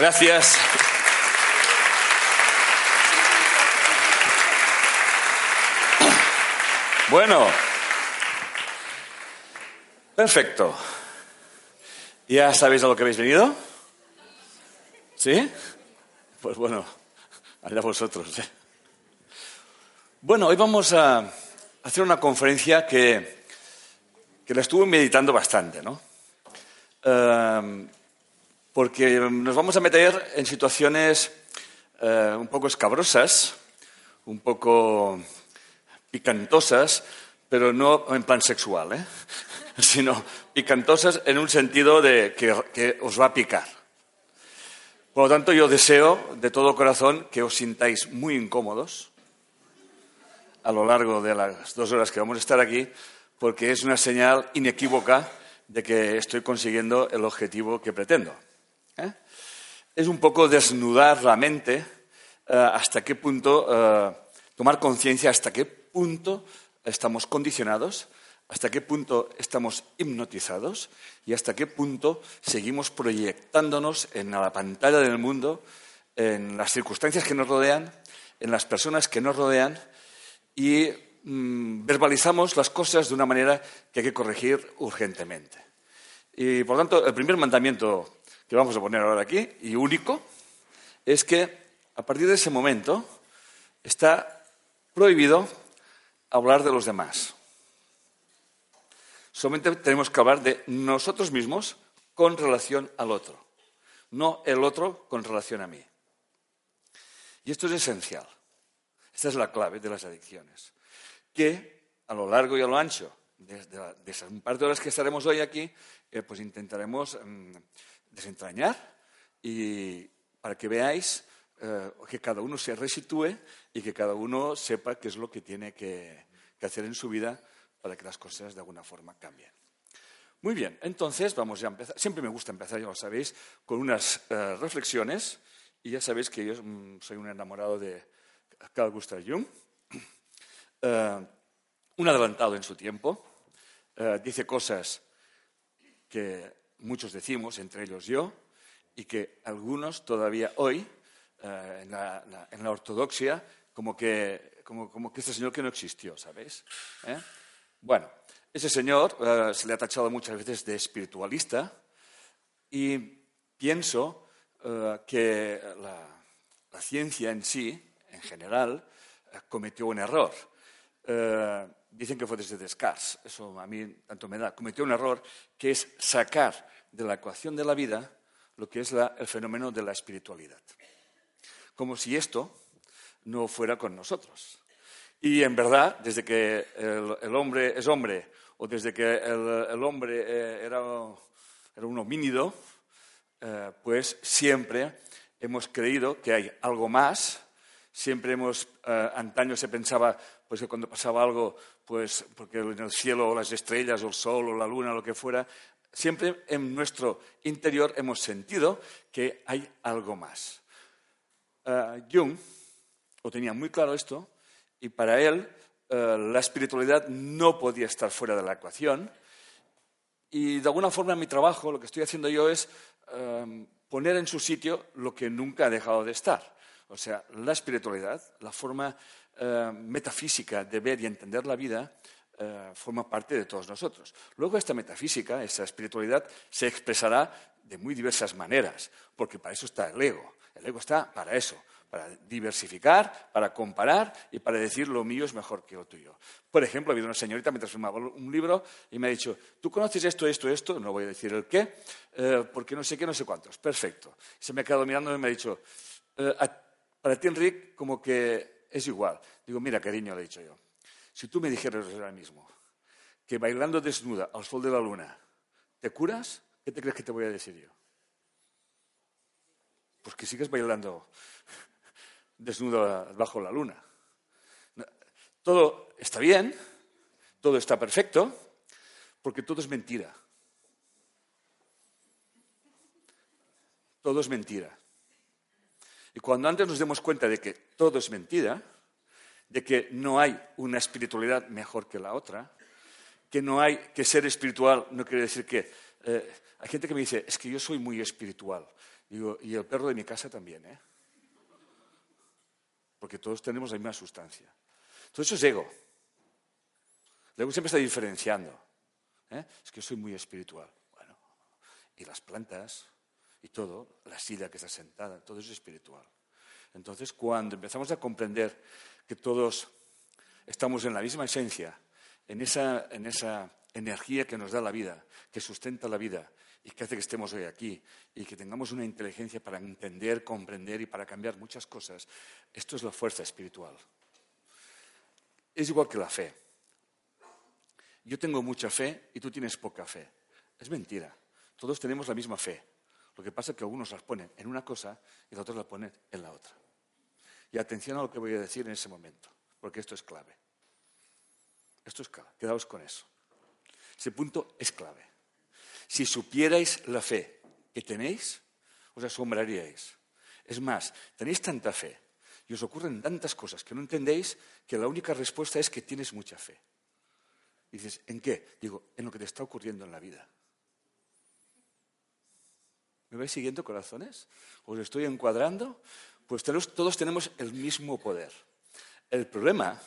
Gracias. Bueno, perfecto. ¿Ya sabéis a lo que habéis venido? ¿Sí? Pues bueno, allá vosotros. ¿eh? Bueno, hoy vamos a hacer una conferencia que, que la estuve meditando bastante, ¿no? Eh, porque nos vamos a meter en situaciones eh, un poco escabrosas, un poco picantosas, pero no en plan sexual, ¿eh? sino picantosas en un sentido de que, os va a picar. Por lo tanto, yo deseo de todo corazón que os sintáis muy incómodos a lo largo de las dos horas que vamos a estar aquí, porque es una señal inequívoca de que estoy consiguiendo el objetivo que pretendo. ¿Eh? Es un poco desnudar la mente eh, hasta qué punto, eh, tomar conciencia hasta qué punto estamos condicionados, hasta qué punto estamos hipnotizados y hasta qué punto seguimos proyectándonos en la pantalla del mundo, en las circunstancias que nos rodean, en las personas que nos rodean y mm, verbalizamos las cosas de una manera que hay que corregir urgentemente. Y por tanto, el primer mandamiento que vamos a poner ahora aquí, y único, es que a partir de ese momento está prohibido hablar de los demás. Solamente tenemos que hablar de nosotros mismos con relación al otro, no el otro con relación a mí. Y esto es esencial. Esta es la clave de las adicciones. Que a lo largo y a lo ancho de, esas par de horas que estaremos hoy aquí, eh, pues intentaremos mm, desentrañar y para que veáis eh, que cada uno se resitúe y que cada uno sepa qué es lo que tiene que, hacer en su vida para que las cosas de alguna forma cambien. Muy bien, entonces vamos ya a empezar. Siempre me gusta empezar, ya lo sabéis, con unas eh, reflexiones y ya sabéis que yo mm, soy un enamorado de Carl Gustav Jung, eh, un adelantado en su tiempo, dice cosas que muchos decimos, entre ellos yo, y que algunos todavía hoy, eh, en, la, ortodoxia, como que, como, que este señor que no existió, ¿sabéis? ¿Eh? Bueno, ese señor eh, se le ha tachado muchas veces de espiritualista y pienso que la, la, ciencia en sí, en general, cometió un error dicen que fue desde Descartes, eso a mí tanto me da, cometió un error que es sacar de la ecuación de la vida lo que es el fenómeno de la espiritualidad. Como si esto no fuera con nosotros. Y en verdad, desde que el, hombre es hombre o desde que el, hombre eh, era, un homínido, eh, pues siempre hemos creído que hay algo más Siempre hemos, eh, antaño se pensaba pues, que cuando pasaba algo, pues porque en el cielo o las estrellas o el sol o la luna o lo que fuera, siempre en nuestro interior hemos sentido que hay algo más. Uh, Jung lo tenía muy claro esto y para él eh, la espiritualidad no podía estar fuera de la ecuación y de alguna forma mi trabajo, lo que estoy haciendo yo es poner en su sitio lo que nunca ha dejado de estar. O sea, la espiritualidad, la forma eh, metafísica de ver y entender la vida, eh, forma parte de todos nosotros. Luego esta metafísica, esta espiritualidad, se expresará de muy diversas maneras, porque para eso está el ego. El ego está para eso, para diversificar, para comparar y para decir lo mío es mejor que lo tuyo. Por ejemplo, ha habido una señorita mientras filmaba un libro y me ha dicho, ¿tú conoces esto, esto, esto? No voy a decir el qué, eh, porque no sé qué, no sé cuántos. Perfecto. Se me ha quedado mirando y me ha dicho, para ti, Enrique, como que es igual. Digo, mira, cariño, le he dicho yo, si tú me dijeras ahora mismo que bailando desnuda al sol de la luna te curas, ¿qué te crees que te voy a decir yo? Pues que sigues bailando desnuda bajo la luna. Todo está bien, todo está perfecto, porque todo es mentira. Todo es mentira. Y cuando antes nos demos cuenta de que todo es mentira, de que no hay una espiritualidad mejor que la otra, que no hay que ser espiritual no quiere decir que eh, hay gente que me dice, es que yo soy muy espiritual. Digo, y el perro de mi casa también, ¿eh? Porque todos tenemos la misma sustancia. Todo eso es ego. El ego siempre está diferenciando. ¿eh? Es que yo soy muy espiritual. Bueno, y las plantas y todo, la silla que está sentada, todo eso es espiritual. Entonces, cuando empezamos a comprender que todos estamos en la misma esencia, en esa, en esa energía que nos da la vida, que sustenta la vida y que hace que estemos hoy aquí y que tengamos una inteligencia para entender, comprender y para cambiar muchas cosas, esto es la fuerza espiritual. Es igual que la fe. Yo tengo mucha fe y tú tienes poca fe. Es mentira. Todos tenemos la misma fe. Lo que pasa es que algunos las ponen en una cosa y los otros la ponen en la otra. Y atención a lo que voy a decir en ese momento, porque esto es clave. Esto es clave. Quedaos con eso. Ese punto es clave. Si supierais la fe que tenéis, os asombraríais. Es más, tenéis tanta fe y os ocurren tantas cosas que no entendéis que la única respuesta es que tienes mucha fe. Y dices, ¿en qué? Digo, en lo que te está ocurriendo en la vida. ¿Me vais siguiendo, corazones? ¿Os estoy encuadrando? Pues todos tenemos el mismo poder. El problema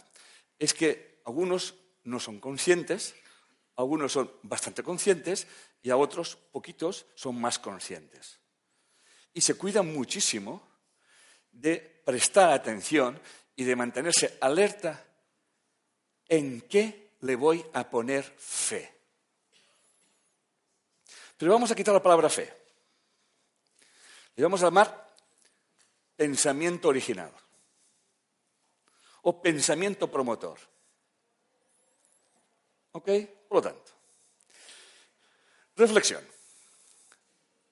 es que algunos no son conscientes, algunos son bastante conscientes y a otros, poquitos, son más conscientes. Y se cuidan muchísimo de prestar atención y de mantenerse alerta en qué le voy a poner fe. Pero vamos a quitar la palabra fe. Le vamos a llamar pensamiento original o pensamiento promotor. ¿Ok? Por lo tanto, reflexión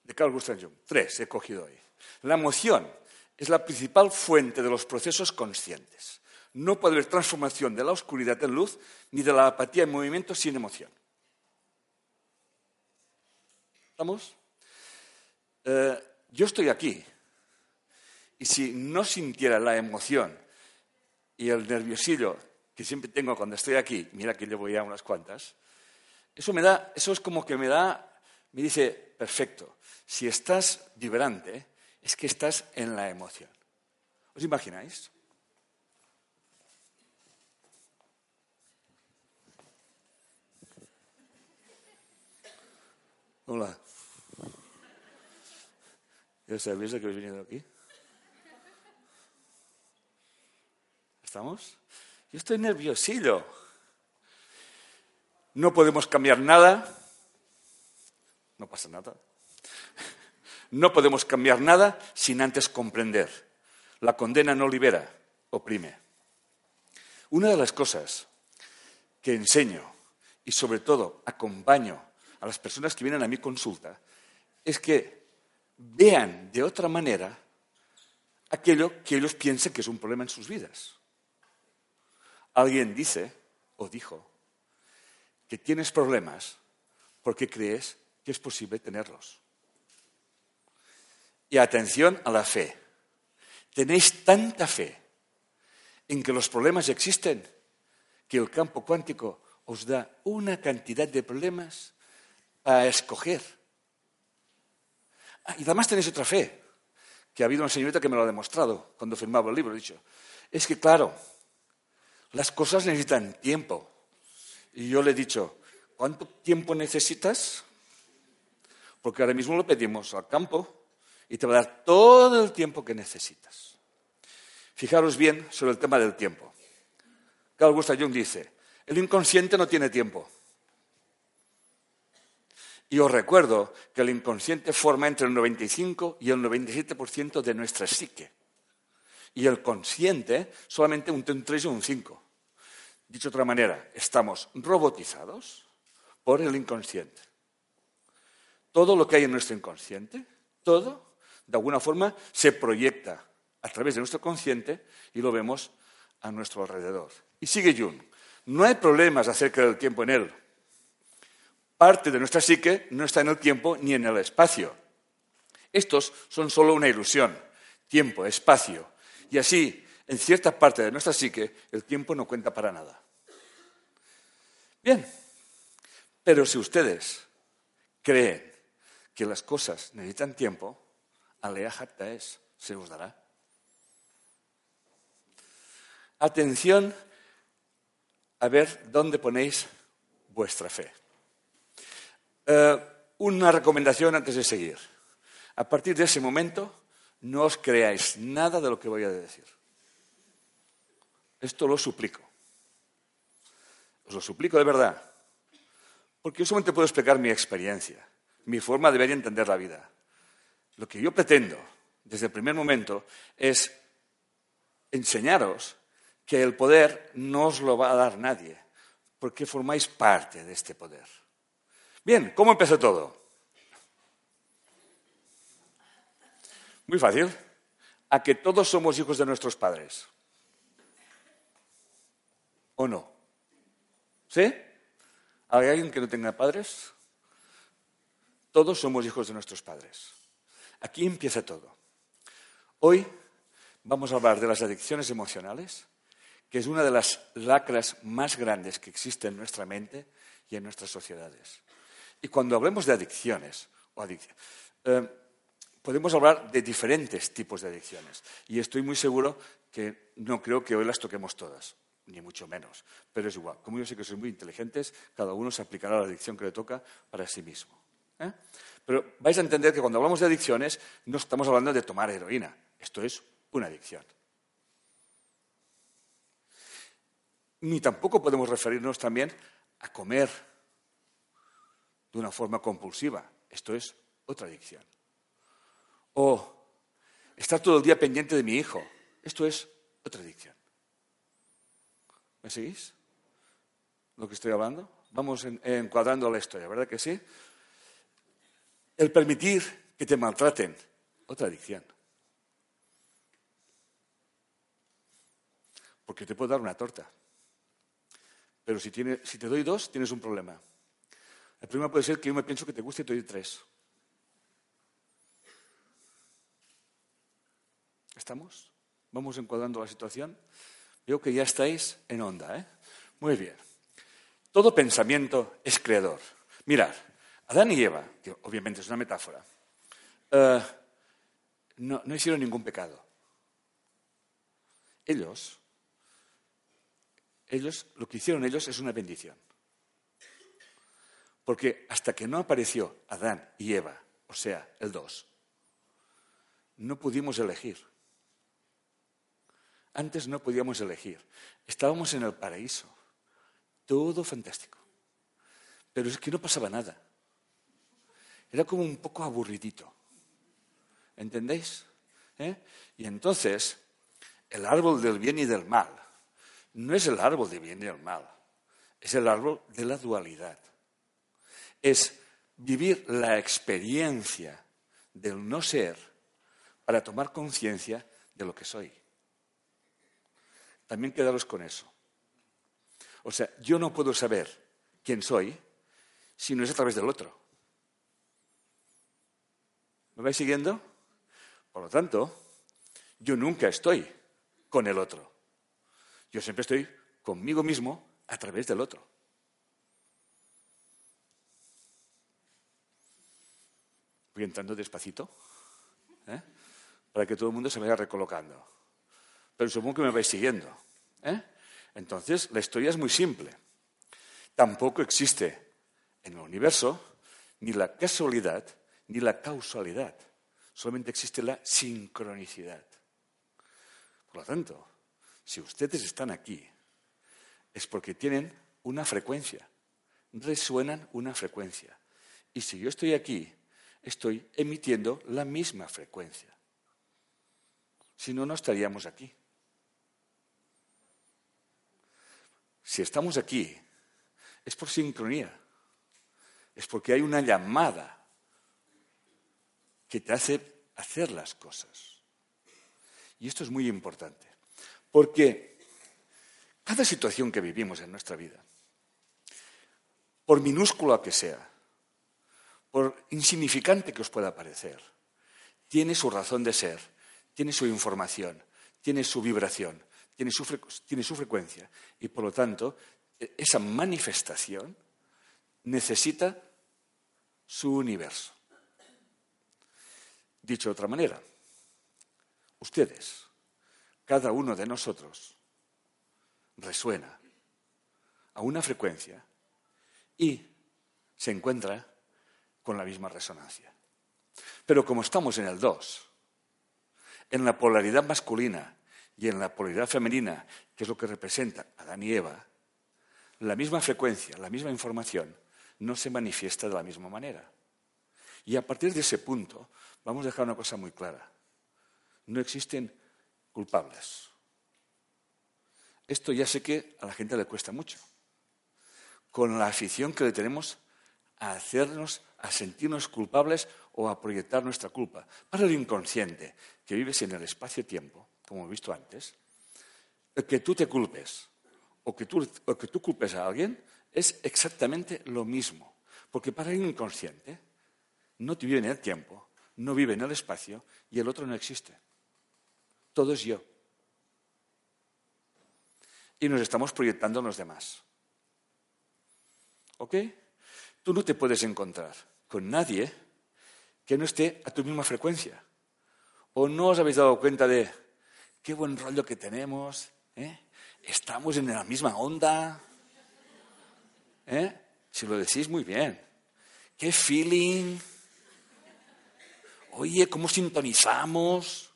de Carl Gustav Jung. Tres he cogido hoy. La emoción es la principal fuente de los procesos conscientes. No puede haber transformación de la oscuridad en luz ni de la apatía en movimiento sin emoción. ¿Estamos? Eh, yo estoy aquí y si no sintiera la emoción y el nerviosillo que siempre tengo cuando estoy aquí, mira que llevo ya unas cuantas, eso me da, eso es como que me da, me dice, perfecto, si estás vibrante, es que estás en la emoción. ¿Os imagináis? Hola. ¿Ya sabéis de que habéis venido aquí? ¿Estamos? Yo estoy nerviosillo. No podemos cambiar nada. No pasa nada. No podemos cambiar nada sin antes comprender. La condena no libera, oprime. Una de las cosas que enseño y sobre todo acompaño a las personas que vienen a mi consulta es que vean de otra manera aquello que ellos piensen que es un problema en sus vidas. Alguien dice o dijo que tienes problemas porque crees que es posible tenerlos. Y atención a la fe. Tenéis tanta fe en que los problemas existen que el campo cuántico os da una cantidad de problemas a escoger Ah, y además tenéis otra fe, que ha habido una señorita que me lo ha demostrado cuando firmaba el libro. He dicho, es que claro, las cosas necesitan tiempo. Y yo le he dicho, ¿cuánto tiempo necesitas? Porque ahora mismo lo pedimos al campo y te va a dar todo el tiempo que necesitas. Fijaros bien sobre el tema del tiempo. Carl Gustav Jung dice, el inconsciente no tiene tiempo. Y os recuerdo que el inconsciente forma entre el 95 y el 97% de nuestra psique. Y el consciente solamente un 3 o un 5. Dicho de otra manera, estamos robotizados por el inconsciente. Todo lo que hay en nuestro inconsciente, todo, de alguna forma, se proyecta a través de nuestro consciente y lo vemos a nuestro alrededor. Y sigue Jung. No hay problemas acerca del tiempo en él parte de nuestra psique no está en el tiempo ni en el espacio. Estos son solo una ilusión, tiempo, espacio. Y así, en cierta parte de nuestra psique, el tiempo no cuenta para nada. Bien, pero si ustedes creen que las cosas necesitan tiempo, alea se os dará. Atención a ver dónde ponéis vuestra fe. Eh, una recomendación antes de seguir. A partir de ese momento, no os creáis nada de lo que voy a decir. Esto lo suplico. Os lo suplico de verdad. Porque yo solamente puedo explicar mi experiencia, mi forma de ver y entender la vida. Lo que yo pretendo, desde el primer momento, es enseñaros que el poder no os lo va a dar nadie, porque formáis parte de este poder. Bien, ¿cómo empezó todo? Muy fácil. A que todos somos hijos de nuestros padres. ¿O no? ¿Sí? ¿Hay alguien que no tenga padres? Todos somos hijos de nuestros padres. Aquí empieza todo. Hoy vamos a hablar de las adicciones emocionales, que es una de las lacras más grandes que existe en nuestra mente y en nuestras sociedades. Y cuando hablemos de adicciones, o eh, podemos hablar de diferentes tipos de adicciones. Y estoy muy seguro que no creo que hoy las toquemos todas, ni mucho menos. Pero es igual. Como yo sé que sois muy inteligentes, cada uno se aplicará la adicción que le toca para sí mismo. ¿eh? Pero vais a entender que cuando hablamos de adicciones no estamos hablando de tomar heroína. Esto es una adicción. Ni tampoco podemos referirnos también a comer de una forma compulsiva. Esto es otra adicción. O estar todo el día pendiente de mi hijo. Esto es otra adicción. ¿Me seguís? Lo que estoy hablando. Vamos encuadrando la historia, ¿verdad que sí? El permitir que te maltraten. Otra adicción. Porque te puedo dar una torta. Pero si, si te doy dos, tienes un problema. El problema puede ser que yo me pienso que te guste y te doy tres. ¿Estamos? Vamos encuadrando la situación. Veo que ya estáis en onda, ¿eh? Muy bien. Todo pensamiento es creador. Mirad, Adán y Eva, que obviamente es una metáfora, eh, no, no hicieron ningún pecado. Ellos, ellos, lo que hicieron ellos es una bendición. Porque hasta que no apareció Adán y Eva, o sea, el dos, no pudimos elegir. Antes no podíamos elegir. Estábamos en el paraíso. Todo fantástico. Pero es que no pasaba nada. Era como un poco aburridito. ¿Entendéis? ¿Eh? Y entonces, el árbol del bien y del mal no es el árbol del bien y del mal. Es el árbol de la dualidad es vivir la experiencia del no ser para tomar conciencia de lo que soy. También quedaros con eso. O sea, yo no puedo saber quién soy si no es a través del otro. ¿Me vais siguiendo? Por lo tanto, yo nunca estoy con el otro. Yo siempre estoy conmigo mismo a través del otro. Voy entrando despacito, ¿eh? para que todo el mundo se vaya recolocando. Pero supongo que me vais siguiendo. ¿eh? Entonces, la historia es muy simple. Tampoco existe en el universo ni la casualidad ni la causalidad. Solamente existe la sincronicidad. Por lo tanto, si ustedes están aquí, es porque tienen una frecuencia, resuenan una frecuencia. Y si yo estoy aquí, estoy emitiendo la misma frecuencia. Si no, no estaríamos aquí. Si estamos aquí, es por sincronía. Es porque hay una llamada que te hace hacer las cosas. Y esto es muy importante. Porque cada situación que vivimos en nuestra vida, por minúscula que sea, por insignificante que os pueda parecer, tiene su razón de ser, tiene su información, tiene su vibración, tiene su, frecuencia y por lo tanto e, esa manifestación necesita su universo. Dicho de otra manera, ustedes, cada uno de nosotros, resuena a una frecuencia y se encuentra con la misma resonancia. Pero como estamos en el 2, en la polaridad masculina y en la polaridad femenina, que es lo que representa Adán y Eva, la misma frecuencia, la misma información, no se manifiesta de la misma manera. Y a partir de ese punto, vamos a dejar una cosa muy clara. No existen culpables. Esto ya sé que a la gente le cuesta mucho. Con la afición que le tenemos a hacernos, a sentirnos culpables o a proyectar nuestra culpa. Para el inconsciente, que vives en el espacio-tiempo, como hemos visto antes, que tú te culpes o que tú, o que tú culpes a alguien es exactamente lo mismo. Porque para el inconsciente no te vive en el tiempo, no vive en el espacio y el otro no existe. Todo es yo. Y nos estamos proyectando en los demás. ¿Ok? Tú no te puedes encontrar con nadie que no esté a tu misma frecuencia. ¿O no os habéis dado cuenta de qué buen rollo que tenemos? ¿eh? Estamos en la misma onda. ¿eh? Si lo decís muy bien. ¿Qué feeling? Oye, ¿cómo sintonizamos?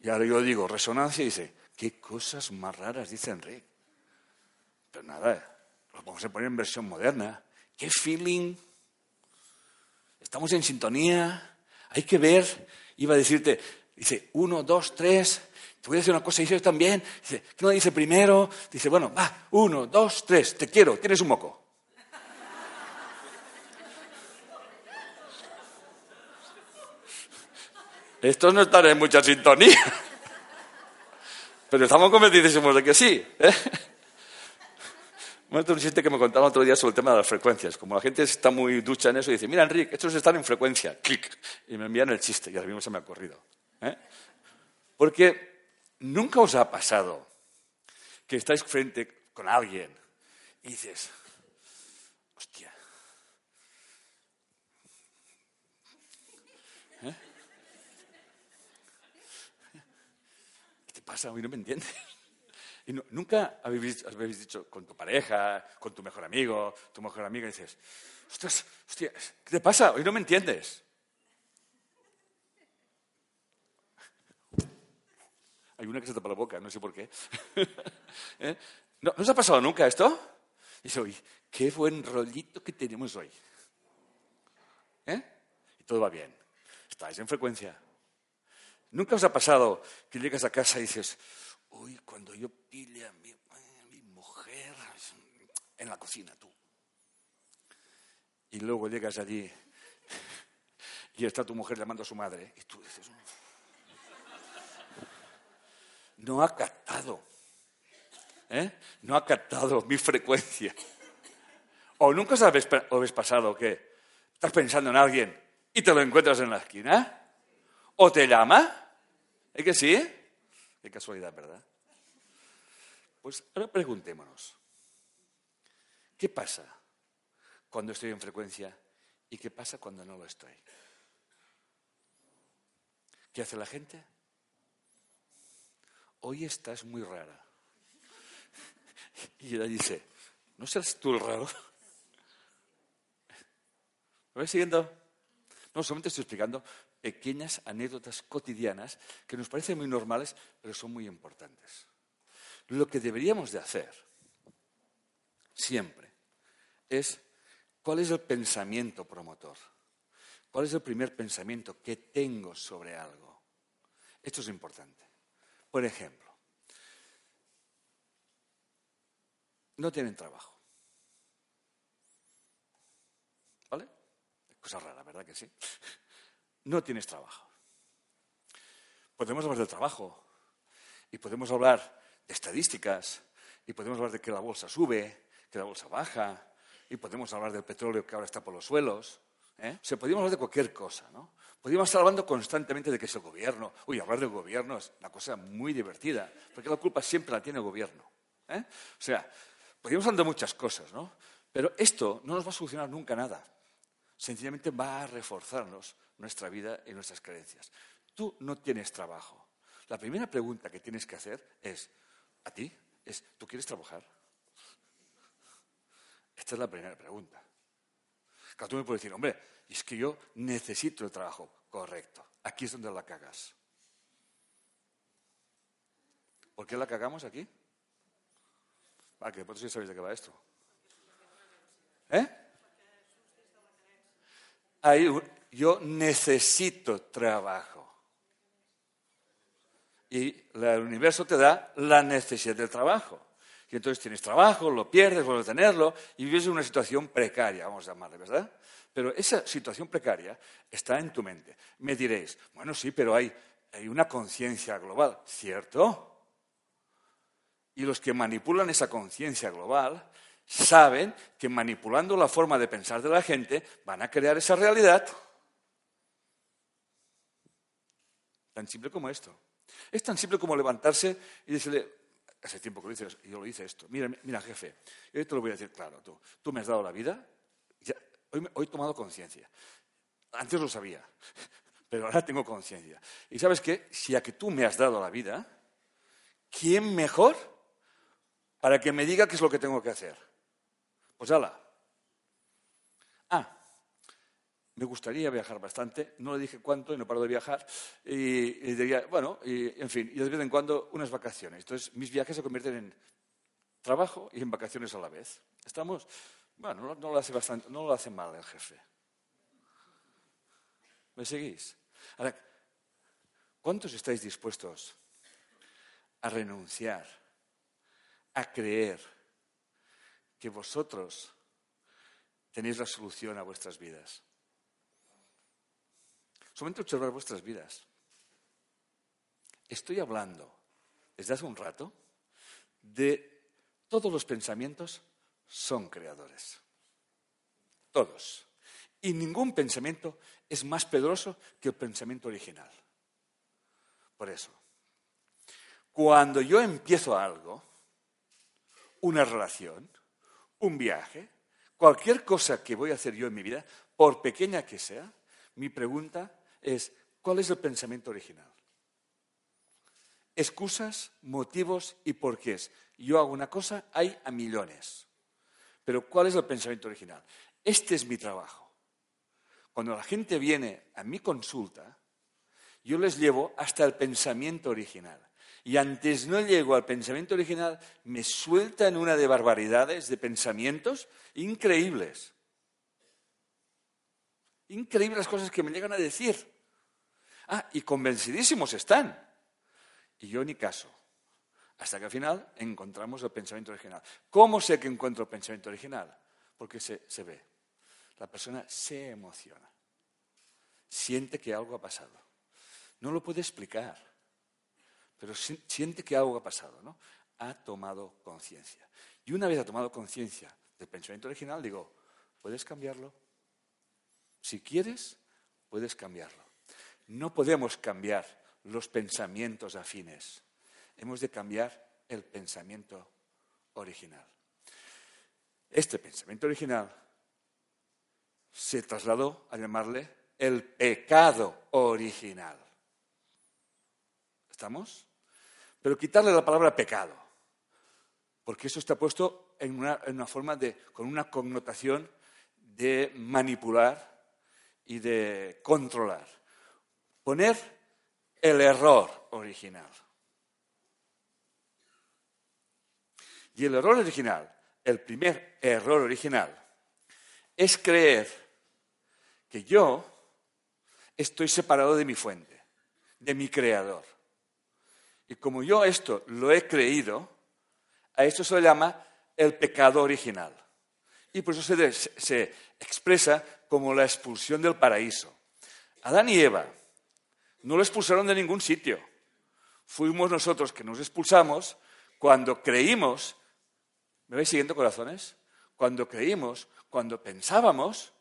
Y ahora yo digo, resonancia, y dice, qué cosas más raras, dice Enrique. Pero nada, lo vamos a poner en versión moderna. ¿Qué feeling? Estamos en sintonía. Hay que ver. Iba a decirte, dice, uno, dos, tres. Te voy a decir una cosa, dice también. Dice, ¿qué no dice primero? Dice, bueno, va, uno, dos, tres. Te quiero, tienes un moco. Estos no están en mucha sintonía. Pero estamos convencidísimos de que sí. ¿eh? Un chiste que me contaba otro día sobre el tema de las frecuencias. Como la gente está muy ducha en eso, y dice, mira, Enrique, estos están en frecuencia. Clic. Y me envían el chiste, y ahora mismo se me ha ocurrido. ¿eh? Porque nunca os ha pasado que estáis frente con alguien y dices, hostia. ¿Eh? ¿Qué te pasa? Hoy no me entiendes. Y nunca habéis, dicho con tu pareja, con tu mejor amigo, tu mejor amiga, y dices, hostia, ¿qué te pasa? Hoy no me entiendes. Hay una que se tapa la boca, no sé por qué. ¿Eh? ¿No, os ha pasado nunca esto? Dice, oye, qué buen rollito que tenemos hoy. ¿Eh? Y todo va bien. Estáis en frecuencia. ¿Nunca os ha pasado que llegas a casa y dices, uy, cuando yo pile a mi, mujer en la cocina, tú. Y luego llegas allí y está tu mujer llamando a su madre y tú dices, no ha captado, ¿eh? no ha captado mi frecuencia. O nunca os habéis, habéis pasado que estás pensando en alguien y te lo encuentras en la esquina, o te llama, ¿es que sí? Qué casualidad, ¿verdad? Pues ahora preguntémonos, ¿qué pasa cuando estoy en frecuencia y qué pasa cuando no lo estoy? ¿Qué hace la gente? Hoy estás muy rara. Y ella dice, ¿no seas tú el raro? ¿Me vais siguiendo? No, solamente estoy explicando pequeñas anécdotas cotidianas que nos parecen muy normales, pero son muy importantes. Lo que deberíamos de hacer siempre es cuál es el pensamiento promotor, cuál es el primer pensamiento que tengo sobre algo. Esto es importante. Por ejemplo, no tienen trabajo. ¿Vale? Cosa rara, ¿verdad que sí? No tienes trabajo. Podemos hablar del trabajo y podemos hablar de estadísticas y podemos hablar de que la bolsa sube, que la bolsa baja y podemos hablar del petróleo que ahora está por los suelos. ¿eh? O sea, podríamos hablar de cualquier cosa, ¿no? Podríamos estar hablando constantemente de que es el gobierno. Uy, hablar del gobierno es una cosa muy divertida, porque la culpa siempre la tiene el gobierno. ¿eh? O sea, podríamos hablar de muchas cosas, ¿no? Pero esto no nos va a solucionar nunca nada. Sencillamente va a reforzarnos nuestra vida y nuestras creencias. Tú no tienes trabajo. La primera pregunta que tienes que hacer es, a ti, es, ¿tú quieres trabajar? Esta es la primera pregunta. Claro, tú me puedes decir, hombre, es que yo necesito el trabajo. Correcto. Aquí es donde la cagas. ¿Por qué la cagamos aquí? Vale, que vosotros ya sabéis de qué va esto. ¿Eh? Yo necesito trabajo. Y el universo te da la necesidad del trabajo. Y entonces tienes trabajo, lo pierdes, vuelves a tenerlo y vives en una situación precaria, vamos a llamarle, ¿verdad? Pero esa situación precaria está en tu mente. Me diréis, bueno, sí, pero hay, hay una conciencia global, ¿cierto? Y los que manipulan esa conciencia global saben que manipulando la forma de pensar de la gente van a crear esa realidad. Tan simple como esto. Es tan simple como levantarse y decirle, hace tiempo que lo hice, yo lo hice esto, mira, mira jefe, yo te lo voy a decir claro, tú, tú me has dado la vida, hoy, hoy he tomado conciencia. Antes lo sabía, pero ahora tengo conciencia. Y sabes qué, si a que tú me has dado la vida, ¿quién mejor para que me diga qué es lo que tengo que hacer? Pues ala. Ah, me gustaría viajar bastante, no le dije cuánto y no paro de viajar, y, diría, bueno, y, en fin, y de vez en cuando unas vacaciones. Entonces, mis viajes se convierten en trabajo y en vacaciones a la vez. ¿Estamos? Bueno, no, lo, hace bastante, no lo hace mal el jefe. ¿Me seguís? Ahora, ¿cuántos estáis dispuestos a renunciar, a creer que vosotros tenéis la solución a vuestras vidas? Solamente observar vuestras vidas. Estoy hablando desde hace un rato de todos los pensamientos son creadores. Todos. Y ningún pensamiento es más poderoso que el pensamiento original. Por eso, cuando yo empiezo algo, una relación, un viaje, cualquier cosa que voy a hacer yo en mi vida, por pequeña que sea, mi pregunta es, ¿cuál es el pensamiento original? Excusas, motivos y porqués. Yo hago una cosa, hay a millones. Pero ¿cuál es el pensamiento original? Este es mi trabajo. Cuando la gente viene a mi consulta, yo les llevo hasta el pensamiento original. Y antes no llego al pensamiento original, me sueltan una de barbaridades, de pensamientos increíbles. Increíbles las cosas que me llegan a decir. Ah, y convencidísimos están. Y yo ni caso. Hasta que al final encontramos el pensamiento original. ¿Cómo sé que encuentro el pensamiento original? Porque se, se ve. La persona se emociona. Siente que algo ha pasado. No lo puede explicar, pero siente que algo ha pasado, ¿no? Ha tomado conciencia. Y una vez ha tomado conciencia del pensamiento original, digo, ¿puedes cambiarlo? Si quieres, puedes cambiarlo. No podemos cambiar los pensamientos afines. Hemos de cambiar el pensamiento original. Este pensamiento original se trasladó a llamarle el pecado original. ¿Estamos? Pero quitarle la palabra pecado, porque eso está puesto en una, forma de, con una connotación de manipular y de controlar. Poner el error original. Y el error original, el primer error original, es creer que yo estoy separado de mi fuente, de mi creador. Y como yo esto lo he creído, a esto se le llama el pecado original. Y por eso se, se expresa como la expulsión del paraíso. Adán y Eva no lo expulsaron de ningún sitio. Fuimos nosotros que nos expulsamos cuando creímos, ¿me vais siguiendo corazones? Cuando creímos, cuando pensábamos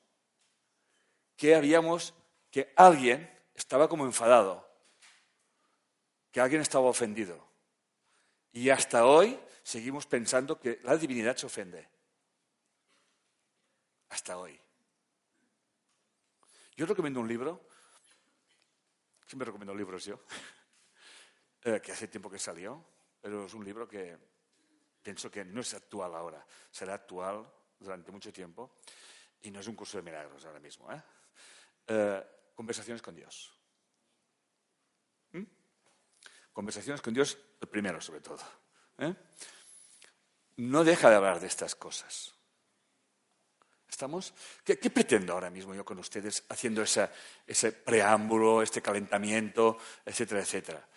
que habíamos, que alguien estaba como enfadado, que alguien estaba ofendido. Y hasta hoy seguimos pensando que la divinidad se ofende. hasta hoy. Yo recomiendo un libro, siempre recomiendo libros yo, eh, que hace tiempo que salió, pero es un libro que pienso que no es actual ahora, será actual durante mucho tiempo y no es un curso de milagros ahora mismo. ¿eh? Eh, conversaciones con Dios. ¿Mm? Conversaciones con Dios, el primero sobre todo. No deja de hablar de estas cosas. ¿Estamos? ¿Qué, pretendo ahora mismo yo con ustedes haciendo ese preámbulo, este calentamiento, etcétera, etcétera?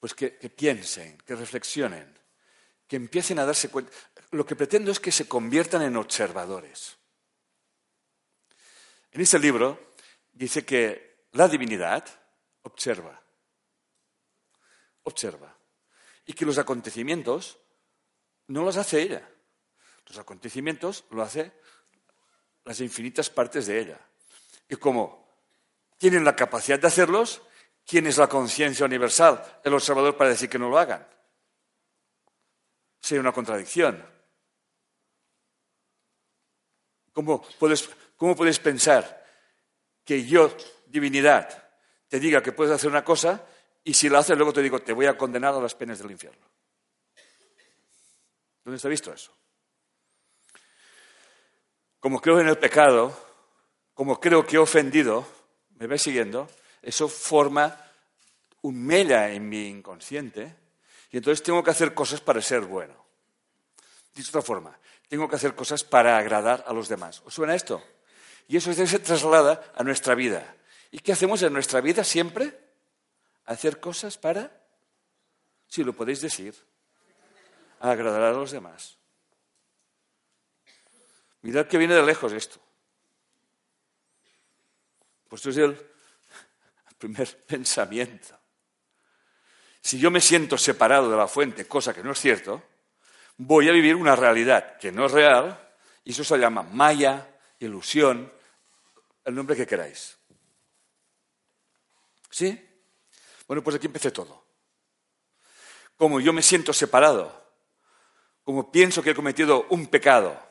Pues que, piensen, que reflexionen, que empiecen a darse cuenta. Lo que pretendo es que se conviertan en observadores. En este libro dice que la divinidad observa, observa, y que los acontecimientos no los hace ella. Los acontecimientos lo hace las infinitas partes de ella. Y como tienen la capacidad de hacerlos, ¿quién es la conciencia universal, el observador, para decir que no lo hagan? Sería una contradicción. ¿Cómo puedes, ¿Cómo puedes pensar que yo, divinidad, te diga que puedes hacer una cosa y si la haces luego te digo, te voy a condenar a las penas del infierno? ¿Dónde está visto eso? Como creo en el pecado, como creo que he ofendido, ¿me vais siguiendo? Eso forma un mella en mi inconsciente y entonces tengo que hacer cosas para ser bueno. Dicho de otra forma, tengo que hacer cosas para agradar a los demás. ¿Os suena esto? Y eso se traslada a nuestra vida. ¿Y qué hacemos en nuestra vida siempre? Hacer cosas para, si lo podéis decir, agradar a los demás. Mirad que viene de lejos esto. Pues esto es el primer pensamiento. Si yo me siento separado de la fuente, cosa que no es cierto, voy a vivir una realidad que no es real, y eso se llama maya, ilusión, el nombre que queráis. ¿Sí? Bueno, pues aquí empecé todo. Como yo me siento separado, como pienso que he cometido un pecado,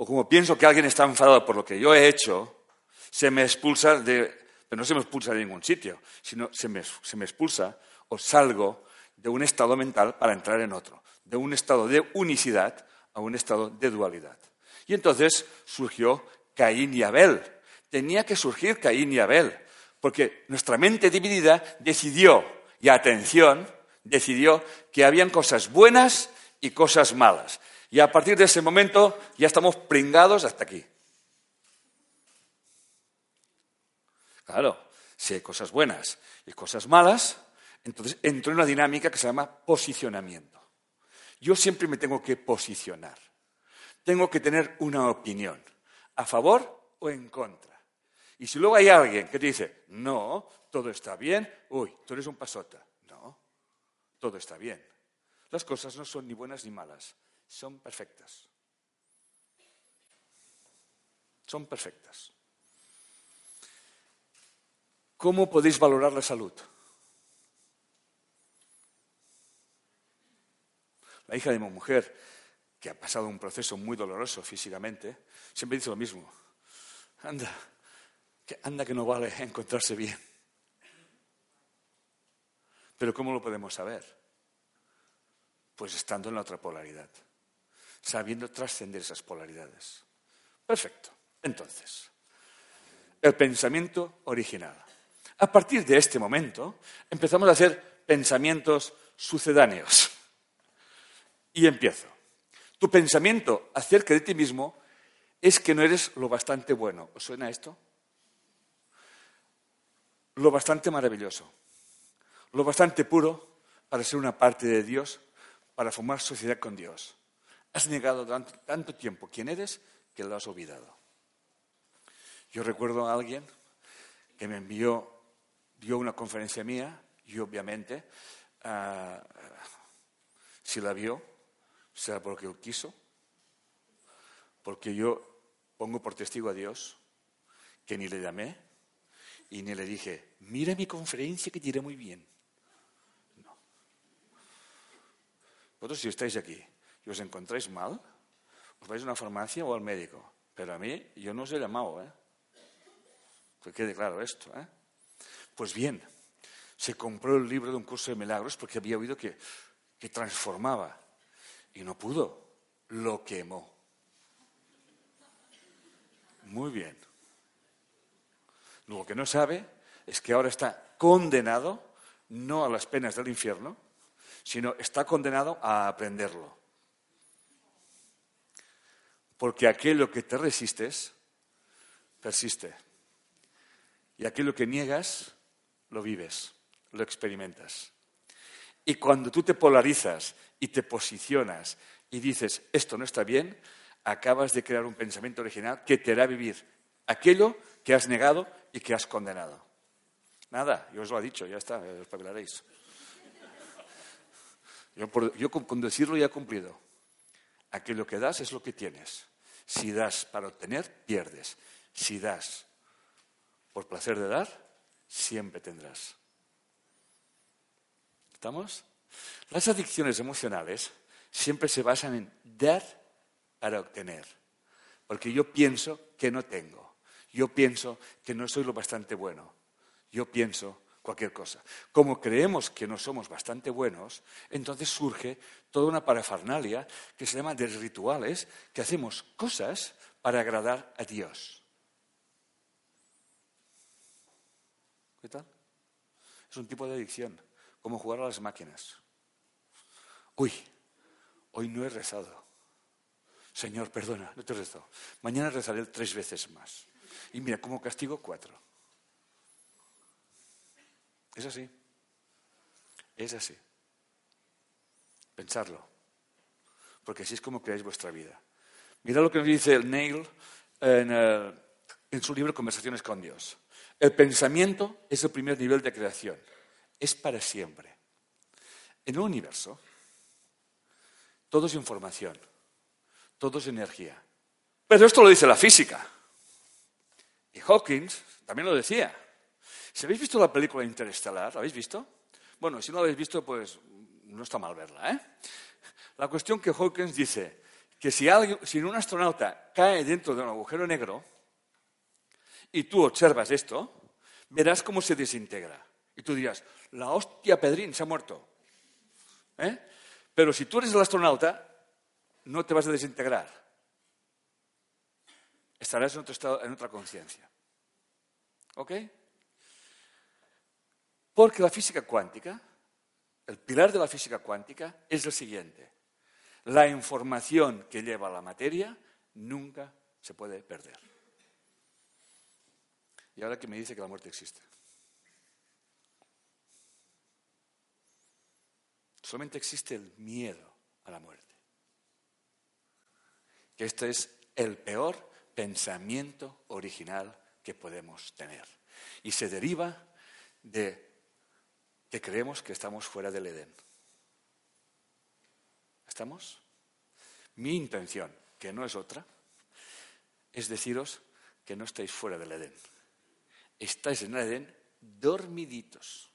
o como pienso que alguien está enfadado por lo que yo he hecho, se me expulsa de, pero no se me expulsa de ningún sitio, sino se me, se me expulsa o salgo de un estado mental para entrar en otro, de un estado de unicidad a un estado de dualidad. Y entonces surgió Caín y Abel. Tenía que surgir Caín y Abel, porque nuestra mente dividida decidió, y atención, decidió que habían cosas buenas y cosas malas. Y a partir de ese momento ya estamos pringados hasta aquí. Claro, si hay cosas buenas y cosas malas, entonces entro en una dinámica que se llama posicionamiento. Yo siempre me tengo que posicionar. Tengo que tener una opinión, a favor o en contra. Y si luego hay alguien que te dice, no, todo está bien, uy, tú eres un pasota. No, todo está bien. Las cosas no son ni buenas ni malas, son perfectas. Son perfectas. ¿Cómo podéis valorar la salud? La hija de mi mujer, que ha pasado un proceso muy doloroso físicamente, siempre dice lo mismo. Anda, que anda que no vale encontrarse bien. Pero ¿cómo lo podemos saber? Pues estando en la otra polaridad sabiendo trascender esas polaridades. Perfecto. Entonces, el pensamiento original. A partir de este momento empezamos a hacer pensamientos sucedáneos. Y empiezo. Tu pensamiento acerca de ti mismo es que no eres lo bastante bueno. ¿Os suena esto? Lo bastante maravilloso. Lo bastante puro para ser una parte de Dios, para formar sociedad con Dios. Has negado tanto, tiempo quién eres que lo has olvidado. Yo recuerdo a alguien que me envió, dio una conferencia mía y obviamente, ah, si la vio, será porque él quiso, porque yo pongo por testigo a Dios que ni le llamé y ni le dije, mira mi conferencia que te irá muy bien. No. Vosotros si estáis aquí y os encontráis mal, os vais a una farmacia o al médico. Pero a mí, yo no os he llamado, ¿eh? Que quede claro esto, ¿eh? Pues bien, se compró el libro de un curso de milagros porque había oído que, que transformaba y no pudo, lo quemó. Muy bien. Lo que no sabe es que ahora está condenado no a las penas del infierno, sino está condenado a aprenderlo. Porque aquello que te resistes, persiste. Y aquello que niegas, lo vives, lo experimentas. Y cuando tú te polarizas y te posicionas y dices, esto no está bien, acabas de crear un pensamiento original que te hará vivir aquello que has negado y que has condenado. Nada, yo os lo he dicho, ya está, os papilaréis. Yo, yo con decirlo ya he cumplido. Aquello que das es lo que tienes. Si das para obtener, pierdes. Si das por placer de dar, siempre tendrás. ¿Estamos? Las adicciones emocionales siempre se basan en dar para obtener. Porque yo pienso que no tengo. Yo pienso que no soy lo bastante bueno. Yo pienso cualquier cosa. Como creemos que no somos bastante buenos, entonces surge toda una parafernalia que se llama de rituales, que hacemos cosas para agradar a Dios. ¿Qué tal? Es un tipo de adicción, como jugar a las máquinas. Uy, hoy no he rezado. Señor, perdona, no te he rezado. Mañana rezaré tres veces más. Y mira, como castigo cuatro. Es así. Es así. Pensarlo. Porque así es como creáis vuestra vida. Mira lo que nos dice el Neil en, eh, su libro Conversaciones con Dios. El pensamiento es el primer nivel de creación. Es para siempre. En el universo, todo es información, todo es energía. Pero esto lo dice la física. Y Hawkins también lo decía. Si habéis visto la película Interestelar, ¿la habéis visto? Bueno, si no la habéis visto, pues no está mal verla. ¿eh? La cuestión que Hawkins dice que si, si un astronauta cae dentro de un agujero negro y tú observas esto, verás cómo se desintegra. Y tú dirás, la hostia Pedrín se ha muerto. ¿Eh? Pero si tú eres el astronauta, no te vas a desintegrar. Estarás en otro estado, en otra conciencia. ¿Ok? Porque la física cuántica, el pilar de la física cuántica es el siguiente. La información que lleva la materia nunca se puede perder. Y ahora que me dice que la muerte existe. Solamente existe el miedo a la muerte. Que este es el peor pensamiento original que podemos tener. Y se deriva de que creemos que estamos fuera del Edén. ¿Estamos? Mi intención, que no es otra, es deciros que no estáis fuera del Edén. Estáis en el Edén dormiditos.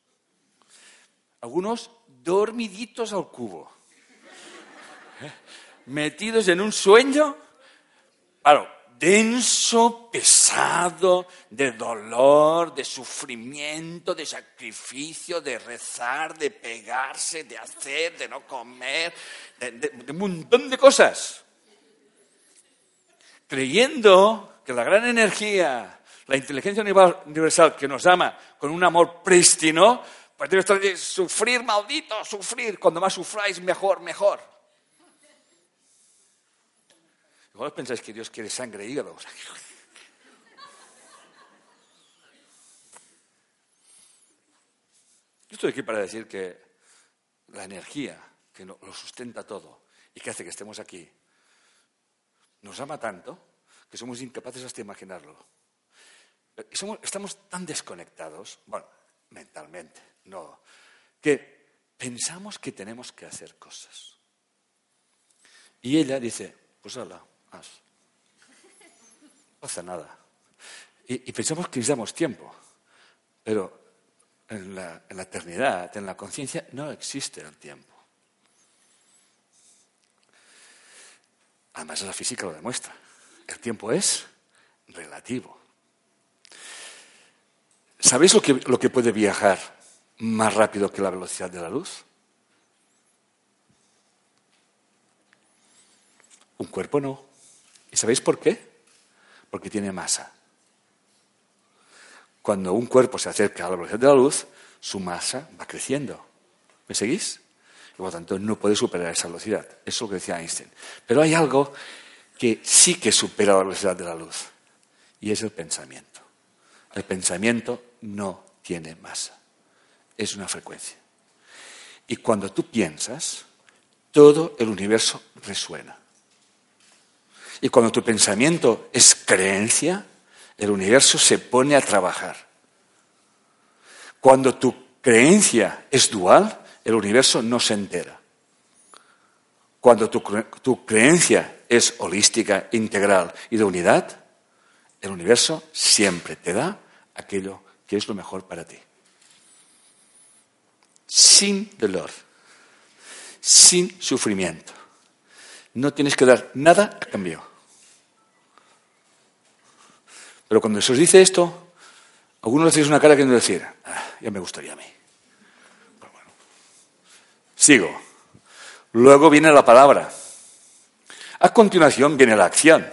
Algunos dormiditos al cubo. ¿Eh? Metidos en un sueño. Claro, denso, pesado, de dolor, de sufrimiento, de sacrificio, de rezar, de pegarse, de hacer, de no comer, de, un montón de cosas. Creyendo que la gran energía, la inteligencia universal que nos ama con un amor prístino, pues debe estar de sufrir, maldito, sufrir. Cuando más sufráis, mejor, mejor. Igual pensáis que Dios quiere sangre y hígado. Yo estoy aquí para decir que la energía que lo sustenta todo y que hace que estemos aquí nos ama tanto que somos incapaces hasta de imaginarlo. estamos tan desconectados, bueno, mentalmente, no, que pensamos que tenemos que hacer cosas. Y ella dice, pues hala, no pasa nada. Y, pensamos que necesitamos tiempo, pero en la, en la eternidad, en la conciencia, no existe el tiempo. Además, la física lo demuestra. el tiempo es relativo. ¿Sabéis lo que, lo que puede viajar más rápido que la velocidad de la luz? Un cuerpo no. ¿Y sabéis por qué? Porque tiene masa. Cuando un cuerpo se acerca a la velocidad de la luz, su masa va creciendo. ¿Me seguís? Y por lo tanto, no puede superar esa velocidad. Eso es lo que decía Einstein. Pero hay algo que sí que supera la velocidad de la luz. Y es el pensamiento. El pensamiento no tiene masa. Es una frecuencia. Y cuando tú piensas, todo el universo resuena. Y cuando tu pensamiento es creencia, el universo se pone a trabajar. Cuando tu creencia es dual, el universo no se entera. Cuando tu, tu, creencia es holística, integral y de unidad, el universo siempre te da aquello que es lo mejor para ti. Sin dolor, sin sufrimiento. No tienes que dar nada a cambio. Pero cuando se os dice esto, algunos hacéis una cara que no decir, ah, ya me gustaría a mí. Sigo. Luego viene la palabra. A continuación viene la acción.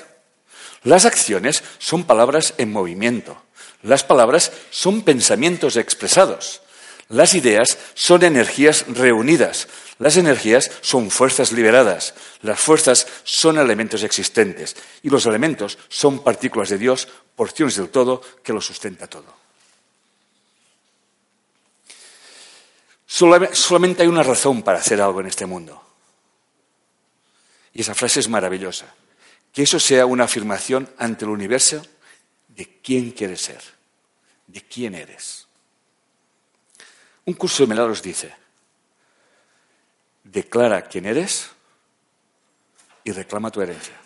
Las acciones son palabras en movimiento. Las palabras son pensamientos expresados. Las ideas son energías reunidas. Las energías son fuerzas liberadas. Las fuerzas son elementos existentes. Y los elementos son partículas de Dios, porciones del todo que lo sustenta todo. Solamente hay una razón para hacer algo en este mundo. Y esa frase es maravillosa. Que eso sea una afirmación ante el universo de quién quieres ser, de quién eres. Un curso de milagros dice, declara quién eres y reclama tu herencia.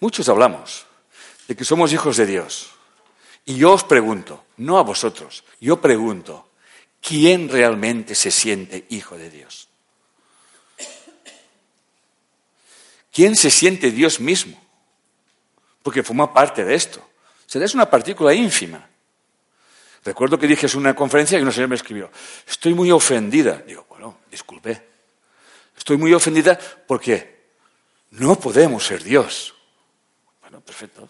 Muchos hablamos de que somos hijos de Dios. Y yo os pregunto, no a vosotros, yo pregunto, ¿quién realmente se siente hijo de Dios? ¿Quién se siente Dios mismo? Porque forma parte de esto. Será es una partícula ínfima. Recuerdo que dije en una conferencia y una señora me escribió, estoy muy ofendida. Digo, bueno, disculpe. Estoy muy ofendida porque no podemos ser Dios. Bueno, perfecto.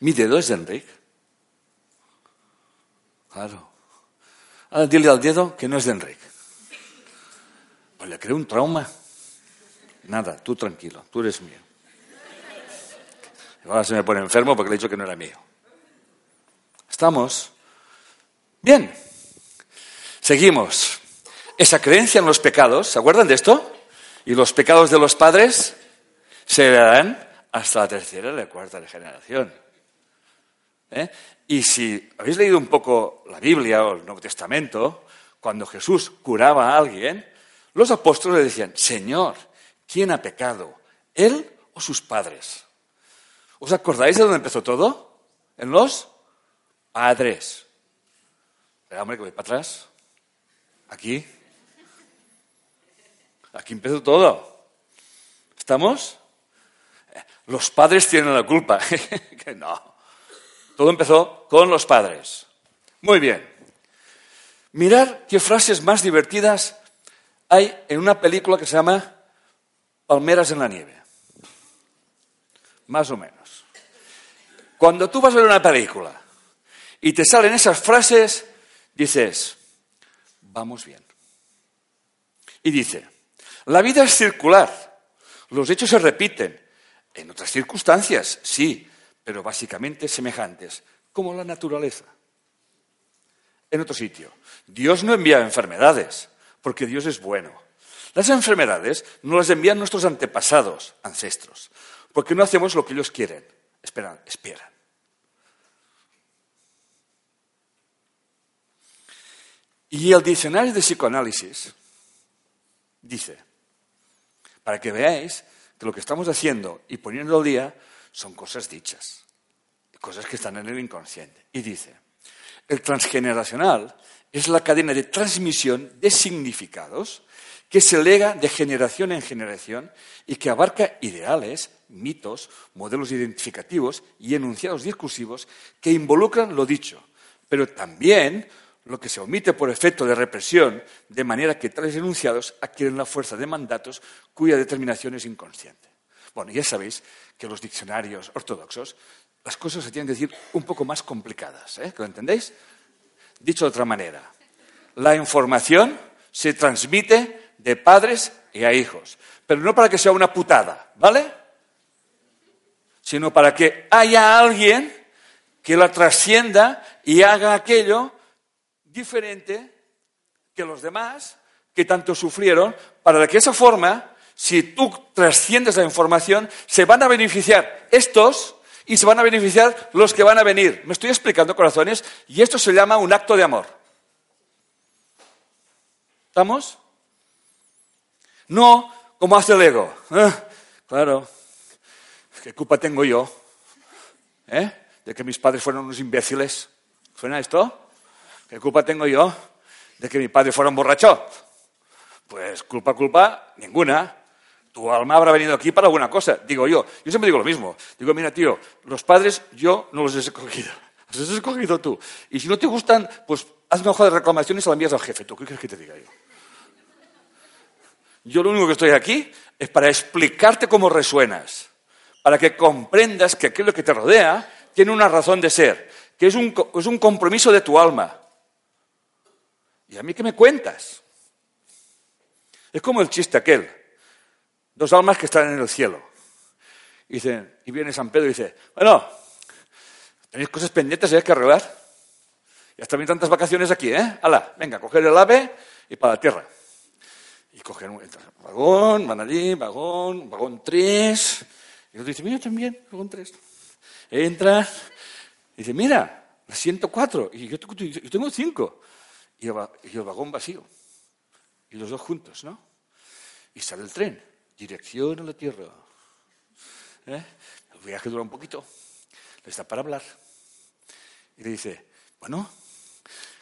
Mi dedo es de Enrique. Claro. Ahora dile al dedo que no es de Enrique. Pues le creo un trauma. Nada, tú tranquilo, tú eres mío. Ahora se me pone enfermo porque le he dicho que no era mío. ¿Estamos? Bien. Seguimos. Esa creencia en los pecados, ¿se acuerdan de esto? Y los pecados de los padres se heredarán hasta la tercera y la cuarta generación. ¿Eh? Y si habéis leído un poco la Biblia o el Nuevo Testamento, cuando Jesús curaba a alguien, los apóstoles le decían, Señor, ¿quién ha pecado? ¿Él o sus padres? ¿Os acordáis de dónde empezó todo? En los padres. Espera, hombre, que voy para atrás. Aquí. Aquí empezó todo. ¿Estamos? Los padres tienen la culpa. que no. Todo empezó con los padres. Muy bien. Mirar qué frases más divertidas hay en una película que se llama Palmeras en la nieve. Más o menos. Cuando tú vas a ver una película y te salen esas frases, dices, vamos bien. Y dice, la vida es circular, los hechos se repiten, en otras circunstancias, sí, pero básicamente semejantes, como la naturaleza. En otro sitio, Dios no envía enfermedades, porque Dios es bueno. Las enfermedades no las envían nuestros antepasados, ancestros, porque no hacemos lo que ellos quieren. Esperan, esperan. Y el diccionario de psicoanálisis dice, para que veáis que lo que estamos haciendo y poniendo al día son cosas dichas, cosas que están en el inconsciente. Y dice, El transgeneracional es la cadena de transmisión de significados que se lega de generación en generación y que abarca ideales, mitos, modelos identificativos y enunciados discursivos que involucran lo dicho, pero también lo que se omite por efecto de represión, de manera que tales enunciados adquieren la fuerza de mandatos cuya determinación es inconsciente. Bueno, ya sabéis que los diccionarios ortodoxos las cosas se tienen que decir un poco más complicadas, ¿eh? ¿Lo entendéis? Dicho de otra manera, la información se transmite de padres y a hijos, pero no para que sea una putada, ¿vale? Sino para que haya alguien que la trascienda y haga aquello diferente que los demás que tanto sufrieron, para que esa forma, si tú trasciendes la información, se van a beneficiar estos y se van a beneficiar los que van a venir. Me estoy explicando, corazones, y esto se llama un acto de amor. ¿Estamos? No como hace el ego. Ah, claro, ¿qué culpa tengo yo? ¿Eh? De que mis padres fueron unos imbéciles. ¿Suena esto? ¿Qué culpa tengo yo de que mi padre fuera un borracho? Pues culpa, culpa, ninguna. Tu alma habrá venido aquí para alguna cosa, digo yo. Yo siempre digo lo mismo. Digo, mira, tío, los padres yo no los he escogido. Los has escogido tú. Y si no te gustan, pues haz una hoja de reclamaciones y la envías al jefe. ¿Tú qué quieres que te diga yo? Yo lo único que estoy aquí es para explicarte cómo resuenas, para que comprendas que aquello que te rodea tiene una razón de ser, que es un, es un compromiso de tu alma. ¿Y a mí qué me cuentas? Es como el chiste aquel. Dos almas que están en el cielo. Y, y viene San Pedro y dice, bueno, tenéis cosas pendientes hay que arreglar. Ya están bien tantas vacaciones aquí, ¿eh? Hala, venga, coger el ave y para la tierra. Y cogen un vagón, van allí, vagón, vagón 3. Y otro dice, mira también, vagón 3. Entra, y dice, mira, la 104. Y yo, tengo 5. Y, el vagón vacío. Y los dos juntos, ¿no? Y sale el tren, dirección a la tierra. ¿Eh? El viaje dura un poquito. Le está para hablar. Y le dice, bueno,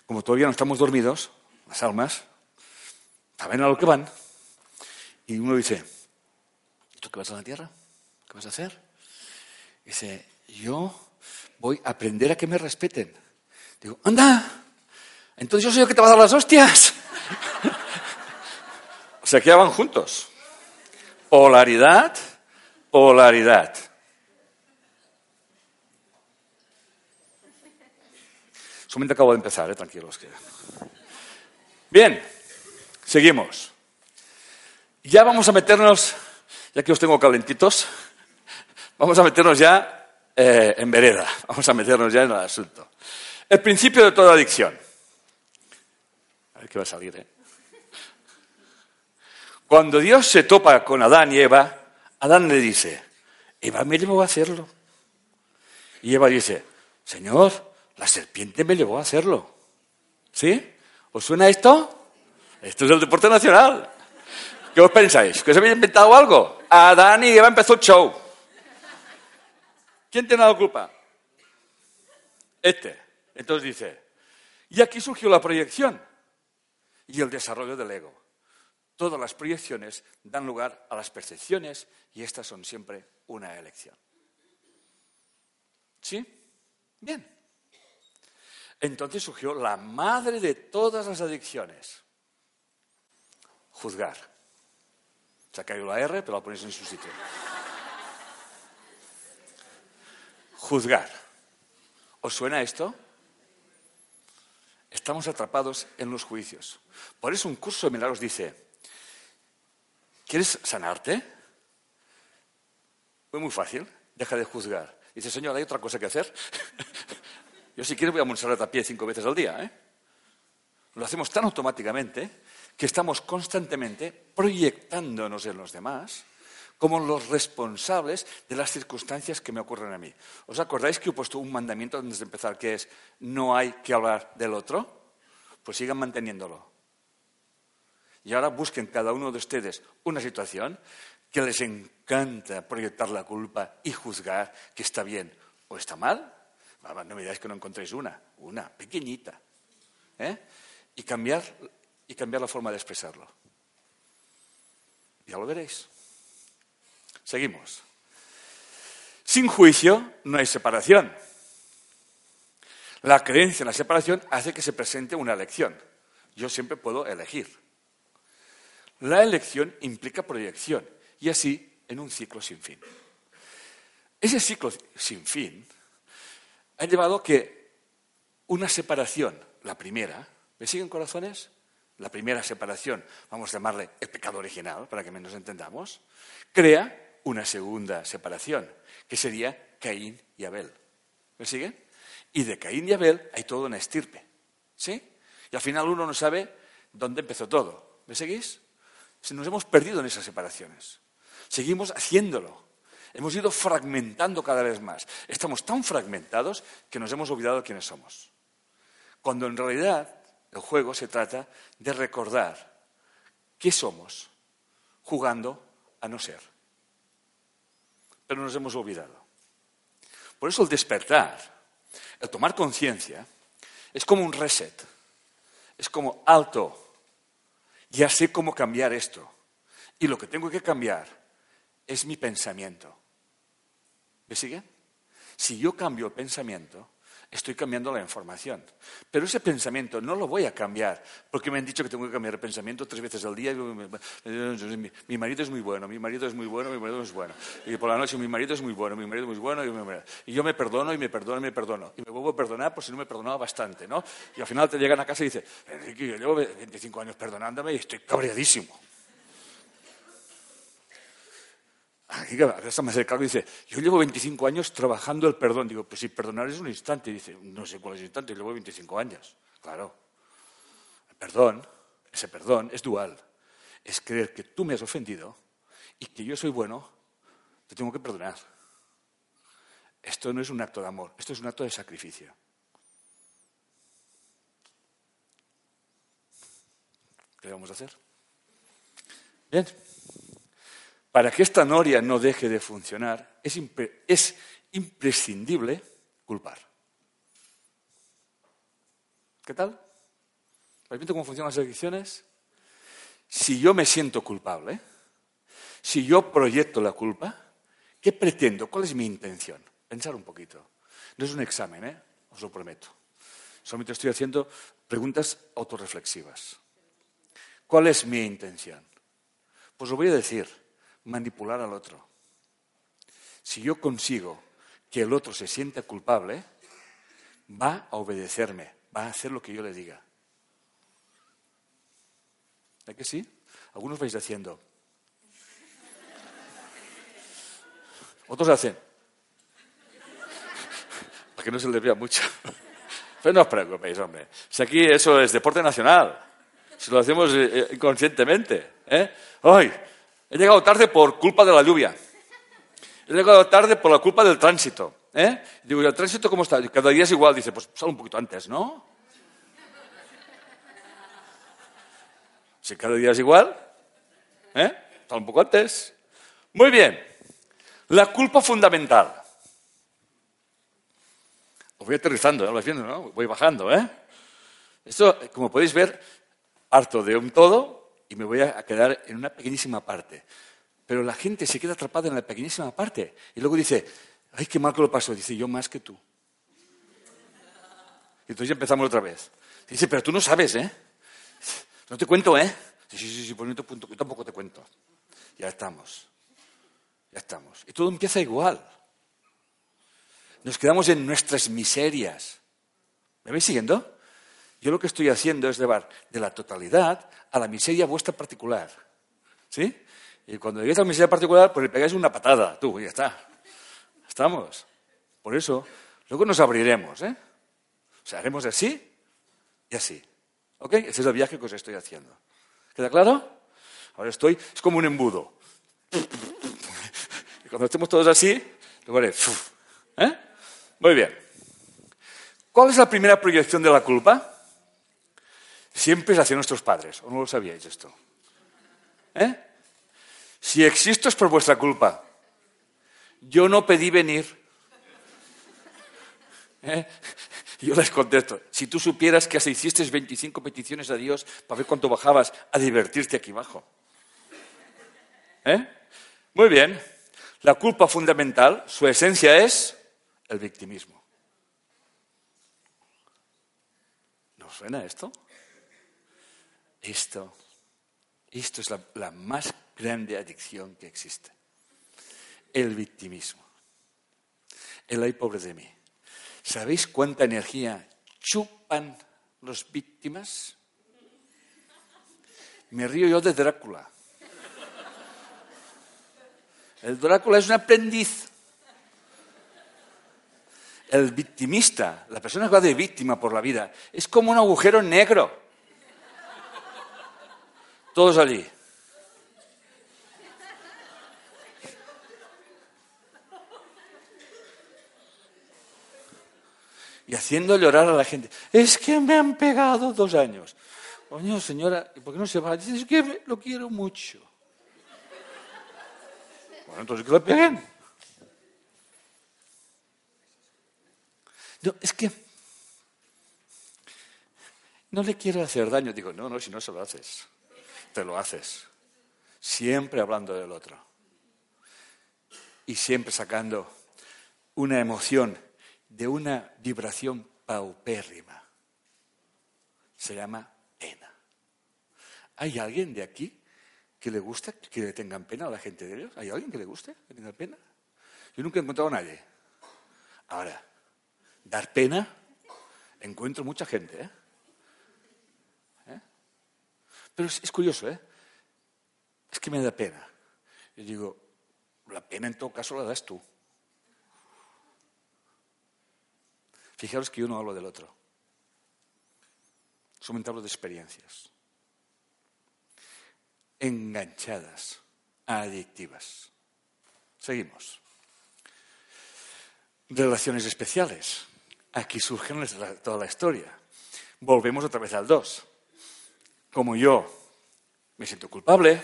como todavía no estamos dormidos, las almas, saben a lo que van. Y uno dice, ¿y tú qué vas a la tierra? ¿Qué vas a hacer? dice, yo voy a aprender a que me respeten. Digo, anda, entonces yo soy el que te va a dar las hostias. o sea, que ya van juntos. Polaridad, polaridad. Solamente acabo de empezar, ¿eh? tranquilos. Que... Bien. Seguimos. Ya vamos a meternos, ya que os tengo calentitos, vamos a meternos ya eh, en vereda, vamos a meternos ya en el asunto. El principio de toda adicción. A ver qué va a salir, ¿eh? Cuando Dios se topa con Adán y Eva, Adán le dice, Eva me llevó a hacerlo. Y Eva dice, Señor, la serpiente me llevó a hacerlo. ¿Sí? ¿Os suena esto? Esto es el deporte nacional. ¿Qué os pensáis? ¿Que se había inventado algo? Adán y Eva empezó el show. ¿Quién tiene la culpa? Este. Entonces dice, y aquí surgió la proyección y el desarrollo del ego. Todas las proyecciones dan lugar a las percepciones y estas son siempre una elección. ¿Sí? Bien. Entonces surgió la madre de todas las adicciones, juzgar. Se ha caído la R, pero la pones en su sitio. Juzgar. ¿Os suena esto? Estamos atrapados en los juicios. Por eso un curso de milagros dice, ¿quieres sanarte? Fue muy fácil, deja de juzgar. Dice, Señor, ¿hay otra cosa que hacer? Yo si quieres voy a Montserrat a cinco veces al día. ¿eh? Lo hacemos tan automáticamente que estamos constantemente proyectándonos en los demás como los responsables de las circunstancias que me ocurren a mí. ¿Os acordáis que he puesto un mandamiento antes de empezar que es no hay que hablar del otro? Pues sigan manteniéndolo. Y ahora busquen cada uno de ustedes una situación que les encanta proyectar la culpa y juzgar que está bien o está mal. No me digáis que no encontréis una, una, pequeñita. ¿eh? Y, cambiar, y cambiar la forma de expresarlo. Ya lo veréis. Seguimos. Sin juicio no hay separación. La creencia en la separación hace que se presente una elección. Yo siempre puedo elegir. La elección implica proyección y así en un ciclo sin fin. Ese ciclo sin fin ha llevado que una separación, la primera, ¿me siguen corazones? La primera separación, vamos a llamarle el pecado original, para que menos entendamos, crea una segunda separación, que sería Caín y Abel. ¿Me siguen? Y de Caín y Abel hay toda una estirpe. ¿Sí? Y al final uno no sabe dónde empezó todo. ¿Me seguís? Nos hemos perdido en esas separaciones. Seguimos haciéndolo. Hemos ido fragmentando cada vez más. Estamos tan fragmentados que nos hemos olvidado quiénes somos. Cuando en realidad el juego se trata de recordar qué somos jugando a no ser. Pero nos hemos olvidado. Por eso el despertar, el tomar conciencia, es como un reset. Es como alto. Ya sé cómo cambiar esto. Y lo que tengo que cambiar es mi pensamiento. ¿Me siguen? Si yo cambio el pensamiento, estoy cambiando la información. Pero ese pensamiento no lo voy a cambiar, porque me han dicho que tengo que cambiar el pensamiento tres veces al día. Mi marido es muy bueno, mi marido es muy bueno, mi marido es bueno. Y por la noche, mi marido es muy bueno, mi marido es muy bueno. Y, yo me perdono y me perdono y me perdono. Y me vuelvo a perdonar por si no me perdonaba bastante, ¿no? Y al final te llegan a casa y dices, Enrique, yo llevo 25 años perdonándome y estoy cabreadísimo. Aquí está más cerca y dice, yo llevo 25 años trabajando el perdón. Digo, pues si perdonar es un instante. dice, no sé cuál es el instante, llevo 25 años. Claro. El perdón, ese perdón es dual. Es creer que tú me has ofendido y que yo soy bueno, te tengo que perdonar. Esto no es un acto de amor, esto es un acto de sacrificio. ¿Qué vamos a hacer? Bien. Para que esta noria no deje de funcionar, es, imprescindible culpar. ¿Qué tal? ¿Repito cómo funcionan las elecciones? Si yo me siento culpable, si yo proyecto la culpa, ¿qué pretendo? ¿Cuál es mi intención? Pensar un poquito. No es un examen, ¿eh? os lo prometo. Solamente estoy haciendo preguntas autorreflexivas. ¿Cuál es mi intención? Pues lo voy a decir manipular al otro. Si yo consigo que el otro se sienta culpable, va a obedecerme, va a hacer lo que yo le diga. ¿Es que sí? Algunos vais haciendo. Otros hacen. Para que no se les vea mucho. Pero no os preocupéis, hombre. Si aquí eso es deporte nacional. Si lo hacemos eh, eh, inconscientemente. ¿eh? ¡Ay! He llegado tarde por culpa de la lluvia. He llegado tarde por la culpa del tránsito. ¿eh? Digo, ¿y el tránsito cómo está? Cada día es igual. Dice, pues sal un poquito antes, ¿no? Si cada día es igual, ¿eh? Sal un poco antes. Muy bien. La culpa fundamental. Os voy aterrizando, ¿eh? ¿Lo viendo, no? Voy bajando, ¿eh? Esto, como podéis ver, harto de un todo y me voy a quedar en una pequeñísima parte. Pero la gente se queda atrapada en la pequeñísima parte y luego dice, ay, qué mal que lo pasó. Dice, yo más que tú. Y entonces empezamos otra vez. Dice, pero tú no sabes, ¿eh? No te cuento, ¿eh? Sí, sí, sí, sí pues cuento, yo tampoco te cuento. Ya estamos. Ya estamos. Y todo empieza igual. Nos quedamos en nuestras miserias. ¿Me vais siguiendo? Yo lo que estoy haciendo es llevar de la totalidad a la miseria vuestra particular. ¿Sí? Y cuando lleguéis a la miseria particular, pues le pegáis una patada, tú, y ya está. Estamos. Por eso, luego nos abriremos, ¿eh? O sea, haremos así y así. ¿Ok? Ese es el viaje que os estoy haciendo. ¿Queda claro? Ahora estoy, es como un embudo. Y cuando estemos todos así, luego haré, ¿eh? Muy bien. ¿Cuál es la primera proyección de la culpa? Siempre es hacia nuestros padres. ¿O no lo sabíais esto? ¿Eh? Si existo es por vuestra culpa. Yo no pedí venir. ¿Eh? Yo les contesto, si tú supieras que hasta hiciste 25 peticiones a Dios para ver cuánto bajabas a divertirte aquí abajo. ¿Eh? Muy bien. La culpa fundamental, su esencia es el victimismo. ¿No suena esto? Esto, esto es la, más grande adicción que existe. El victimismo. El ay pobre de mí. ¿Sabéis cuánta energía chupan los víctimas? Me río yo de Drácula. El Drácula es un aprendiz. El victimista, la persona que va de víctima por la vida, es como un agujero negro. Todos allí. y haciendo llorar a la gente. Es que me han pegado dos años. Coño, señora, ¿por qué no se va? Dice, es que lo quiero mucho. Bueno, entonces que lo peguen. No, es que no le quiero hacer daño. Digo, no, no, si no se lo haces, te lo haces. Siempre hablando del otro. Y siempre sacando una emoción de una vibración paupérrima. Se llama pena. ¿Hay alguien de aquí que le gusta que le tengan pena a la gente de ellos? ¿Hay alguien que le guste que tenga pena? Yo nunca he encontrado a nadie. Ahora, dar pena, encuentro mucha gente. ¿Eh? Pero es, curioso, ¿eh? Es que me da pena. Yo digo, la pena en todo caso la das tú. Fijaros que yo no hablo del otro. Solamente hablo de experiencias. Enganchadas, adictivas. Seguimos. Relaciones especiales. Aquí surge toda la historia. Volvemos otra vez al 2. Como yo me siento culpable,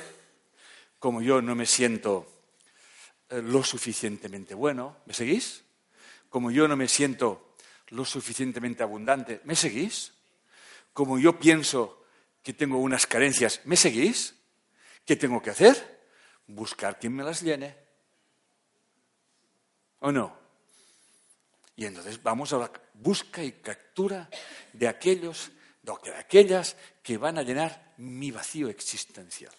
como yo no me siento eh, lo suficientemente bueno, ¿me seguís? Como yo no me siento lo suficientemente abundante. ¿Me seguís? Como yo pienso que tengo unas carencias, ¿me seguís? ¿Qué tengo que hacer? Buscar quien me las llene. ¿O no? Y entonces vamos a la busca y captura de aquellos, de aquellas que van a llenar mi vacío existencial.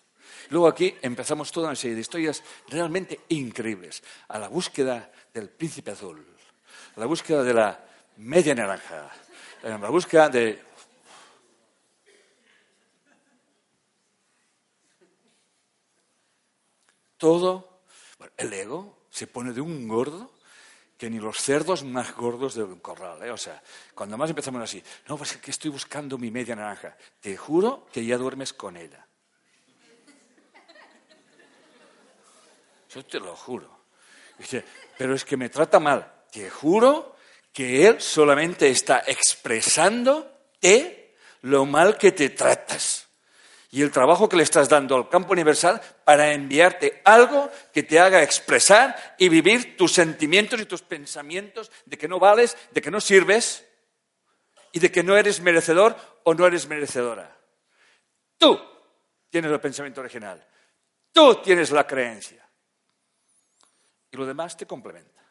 Luego aquí empezamos toda una serie de historias realmente increíbles, a la búsqueda del príncipe azul, a la búsqueda de la media naranja, en la búsqueda de... Todo, el ego se pone de un gordo que ni los cerdos más gordos de un corral. ¿eh? O sea, cuando más empezamos así, no, pues es que estoy buscando mi media naranja. Te juro que ya duermes con ella. Yo te lo juro. Pero es que me trata mal. Te juro que Él solamente está expresándote lo mal que te tratas. Y el trabajo que le estás dando al campo universal para enviarte algo que te haga expresar y vivir tus sentimientos y tus pensamientos de que no vales, de que no sirves y de que no eres merecedor o no eres merecedora. Tú tienes el pensamiento original. Tú tienes la creencia. Y lo demás te complementa.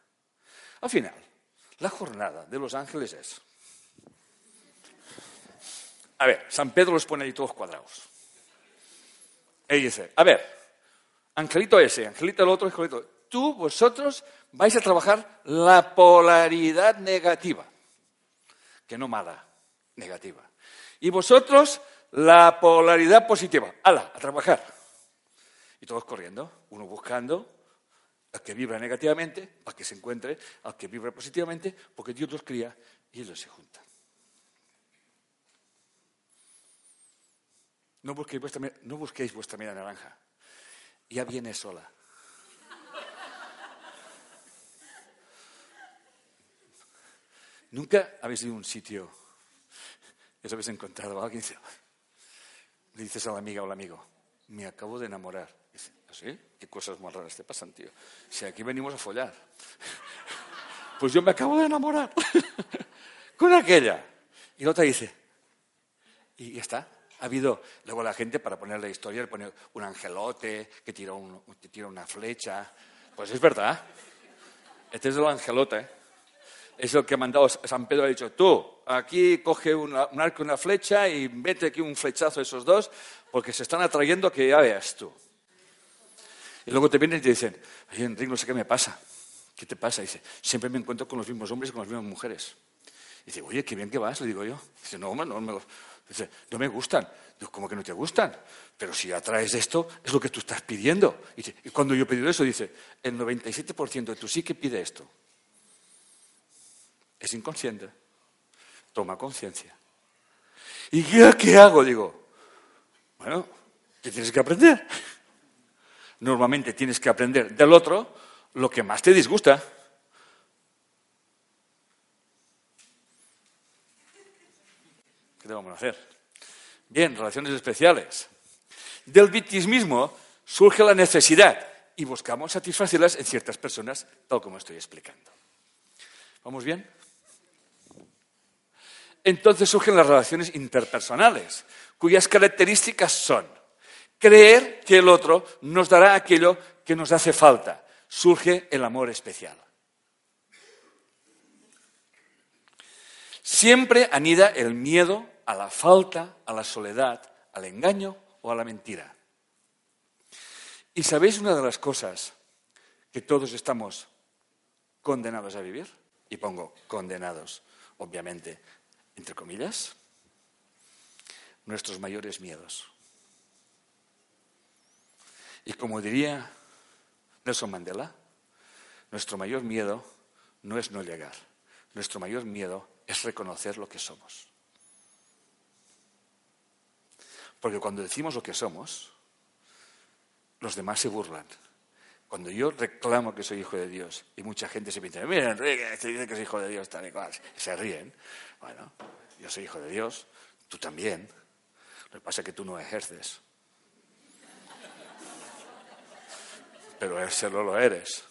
Al final, la jornada de los ángeles es... A ver, San Pedro los pone ahí todos cuadrados. Y dice, a ver, angelito ese, angelito el otro, angelito, tú, vosotros vais a trabajar la polaridad negativa, que no mala, negativa. Y vosotros la polaridad positiva. ¡Hala! A trabajar. Y todos corriendo, uno buscando, al que vibra negativamente, al que se encuentre, al que vibra positivamente, porque Dios los cría y ellos se juntan. No busquéis vuestra, no busquéis vuestra naranja. Ya viene sola. Nunca habéis ido a un sitio y os habéis encontrado a alguien le dices a la amiga o al amigo, me acabo de enamorar. ¿Sí? ¿Qué cosas más raras te pasan, tío? Si aquí venimos a follar. pues yo me acabo de enamorar con aquella. Y la otra dice, y ya está. Ha habido, luego la gente para poner la historia le pone un angelote que tira, tira una flecha. Pues es verdad. Este es el angelote. Es el que ha mandado San Pedro, ha dicho, tú, aquí coge un arco y una flecha y mete aquí un flechazo a esos dos, porque se están atrayendo que ya veas tú. Y luego te vienen y te dicen, oye, Enrique, no sé qué me pasa. ¿Qué te pasa? dice, siempre me encuentro con los mismos hombres y con las mismas mujeres. Y dice, oye, qué bien que vas, le digo yo. Dice, no, no, me, dice, no me gustan. Digo, ¿cómo que no te gustan? Pero si atraes esto, es lo que tú estás pidiendo. Y, cuando yo he pedido eso, dice, el 97% de tu sí que pide esto. Es inconsciente. Toma conciencia. ¿Y qué, qué hago? Digo, bueno, ¿qué tienes que aprender? Normalmente tienes que aprender del otro lo que más te disgusta. ¿Qué vamos a hacer? Bien, relaciones especiales. Del victimismo surge la necesidad y buscamos satisfacerlas en ciertas personas, tal como estoy explicando. ¿Vamos bien? Entonces surgen las relaciones interpersonales, cuyas características son creer que el otro nos dará aquello que nos hace falta. Surge el amor especial. Siempre anida el miedo a la falta, a la soledad, al engaño o a la mentira. ¿Y sabéis una de las cosas que todos estamos condenados a vivir? Y pongo condenados, obviamente, entre comillas, nuestros mayores miedos. Y como diría Nelson Mandela, nuestro mayor miedo no es no llegar, nuestro mayor miedo es reconocer lo que somos. Porque cuando decimos lo que somos, los demás se burlan. Cuando yo reclamo que soy hijo de Dios y mucha gente se pinta, mira Enrique, este dice que soy hijo de Dios, tal y cual, se ríen. Bueno, yo soy hijo de Dios, tú también. Lo que pasa es que tú no ejerces. Pero serlo lo eres.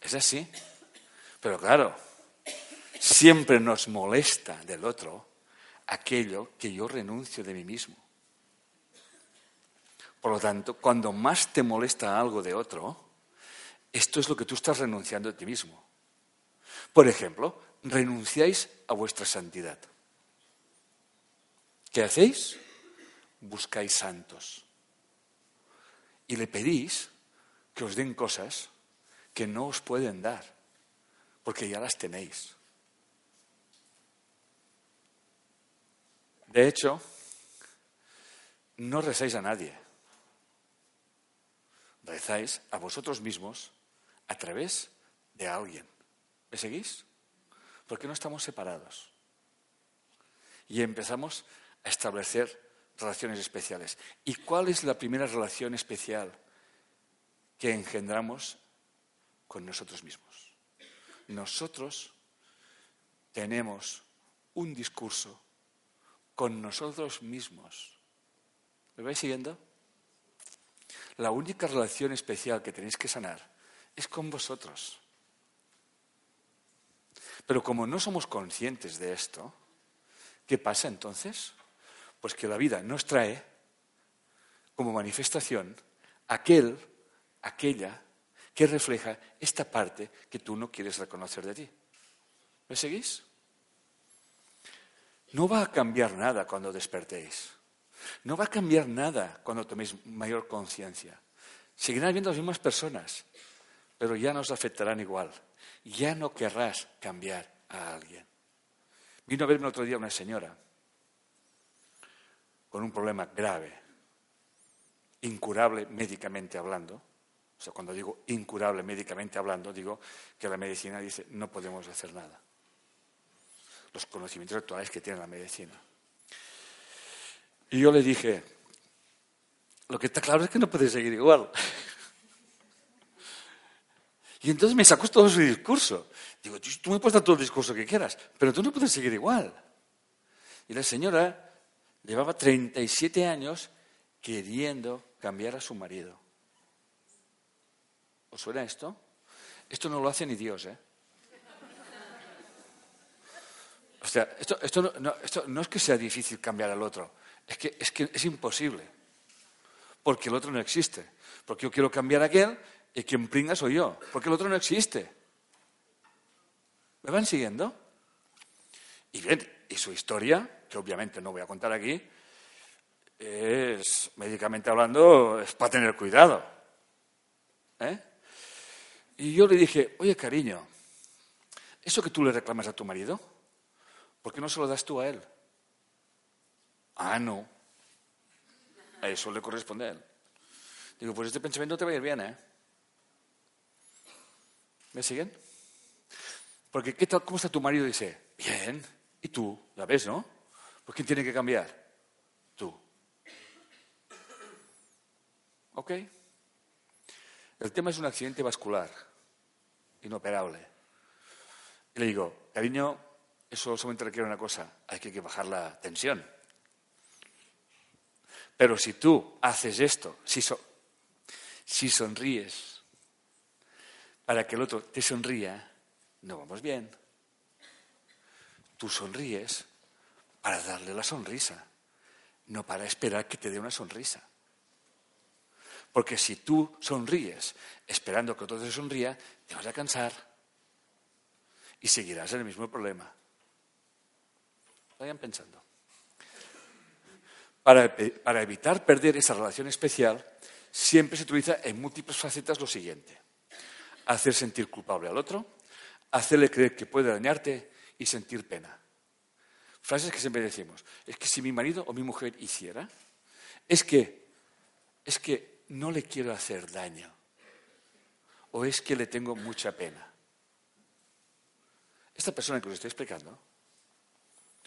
Es así. Pero claro, siempre nos molesta del otro aquello que yo renuncio de mí mismo. Por lo tanto, cuando más te molesta algo de otro, esto es lo que tú estás renunciando de ti mismo. Por ejemplo, renunciáis a vuestra santidad. ¿Qué hacéis? Buscáis santos. Y le pedís que os den cosas que no os pueden dar, porque ya las tenéis. De hecho, no rezáis a nadie. Rezáis a vosotros mismos a través de alguien. ¿Me seguís? Porque no estamos separados. Y empezamos a establecer relaciones especiales. ¿Y cuál es la primera relación especial que engendramos con nosotros mismos? Nosotros tenemos un discurso con nosotros mismos. ¿Me vais siguiendo? La única relación especial que tenéis que sanar es con vosotros. Pero como no somos conscientes de esto, ¿qué pasa entonces? Pues que la vida nos trae como manifestación aquel, aquella que refleja esta parte que tú no quieres reconocer de ti. ¿Me seguís? No va a cambiar nada cuando despertéis. No va a cambiar nada cuando toméis mayor conciencia. Seguirán viendo las mismas personas, pero ya nos afectarán igual. Ya no querrás cambiar a alguien. Vino a verme otro día una señora con un problema grave, incurable médicamente hablando. O sea, cuando digo incurable médicamente hablando, digo que la medicina dice no podemos hacer nada. Los conocimientos actuales que tiene la medicina. Y yo le dije, lo que está claro es que no puede seguir igual. Y entonces me sacó todo su discurso. Digo, tú me puedes dar todo el discurso que quieras, pero tú no puedes seguir igual. Y la señora llevaba 37 años queriendo cambiar a su marido. ¿Os suena esto? Esto no lo hace ni Dios, ¿eh? O sea, esto, esto, no, es que sea difícil cambiar al otro, es que, es que es imposible. Porque el otro no existe. Porque yo quiero cambiar a aquel y quien pringa soy yo. Porque el otro no existe. ¿Me van siguiendo? Y bien, y su historia, que obviamente no voy a contar aquí, es, médicamente hablando, es para tener cuidado. ¿Eh? Y yo le dije, oye cariño, ¿eso que tú le reclamas a tu marido? ¿Por qué no se lo das tú a él? Ah, no. A eso le corresponde a él. Digo, pues este pensamiento te va a ir bien, ¿eh? ¿Me siguen? Porque ¿qué tal, ¿cómo está tu marido? Dice, bien. ¿Y tú? ¿La ves, no? ¿Pues quién tiene que cambiar? Tú. ¿Ok? El tema es un accidente vascular, inoperable. Y le digo, cariño, eso solamente requiere una cosa, hay que bajar la tensión. Pero si tú haces esto, si, si sonríes para que el otro te sonría, no vamos bien. Tú sonríes para darle la sonrisa, no para esperar que te dé una sonrisa. Porque si tú sonríes esperando que otro te sonría, te vas a cansar y seguirás en el mismo problema. Vayan pensando. Para, para, evitar perder esa relación especial, siempre se utiliza en múltiples facetas lo siguiente. Hacer sentir culpable al otro, hacerle creer que puede dañarte y sentir pena. Frases que siempre decimos. Es que si mi marido o mi mujer hiciera, es que, es que no le quiero hacer daño. O es que le tengo mucha pena. Esta persona que os estoy explicando,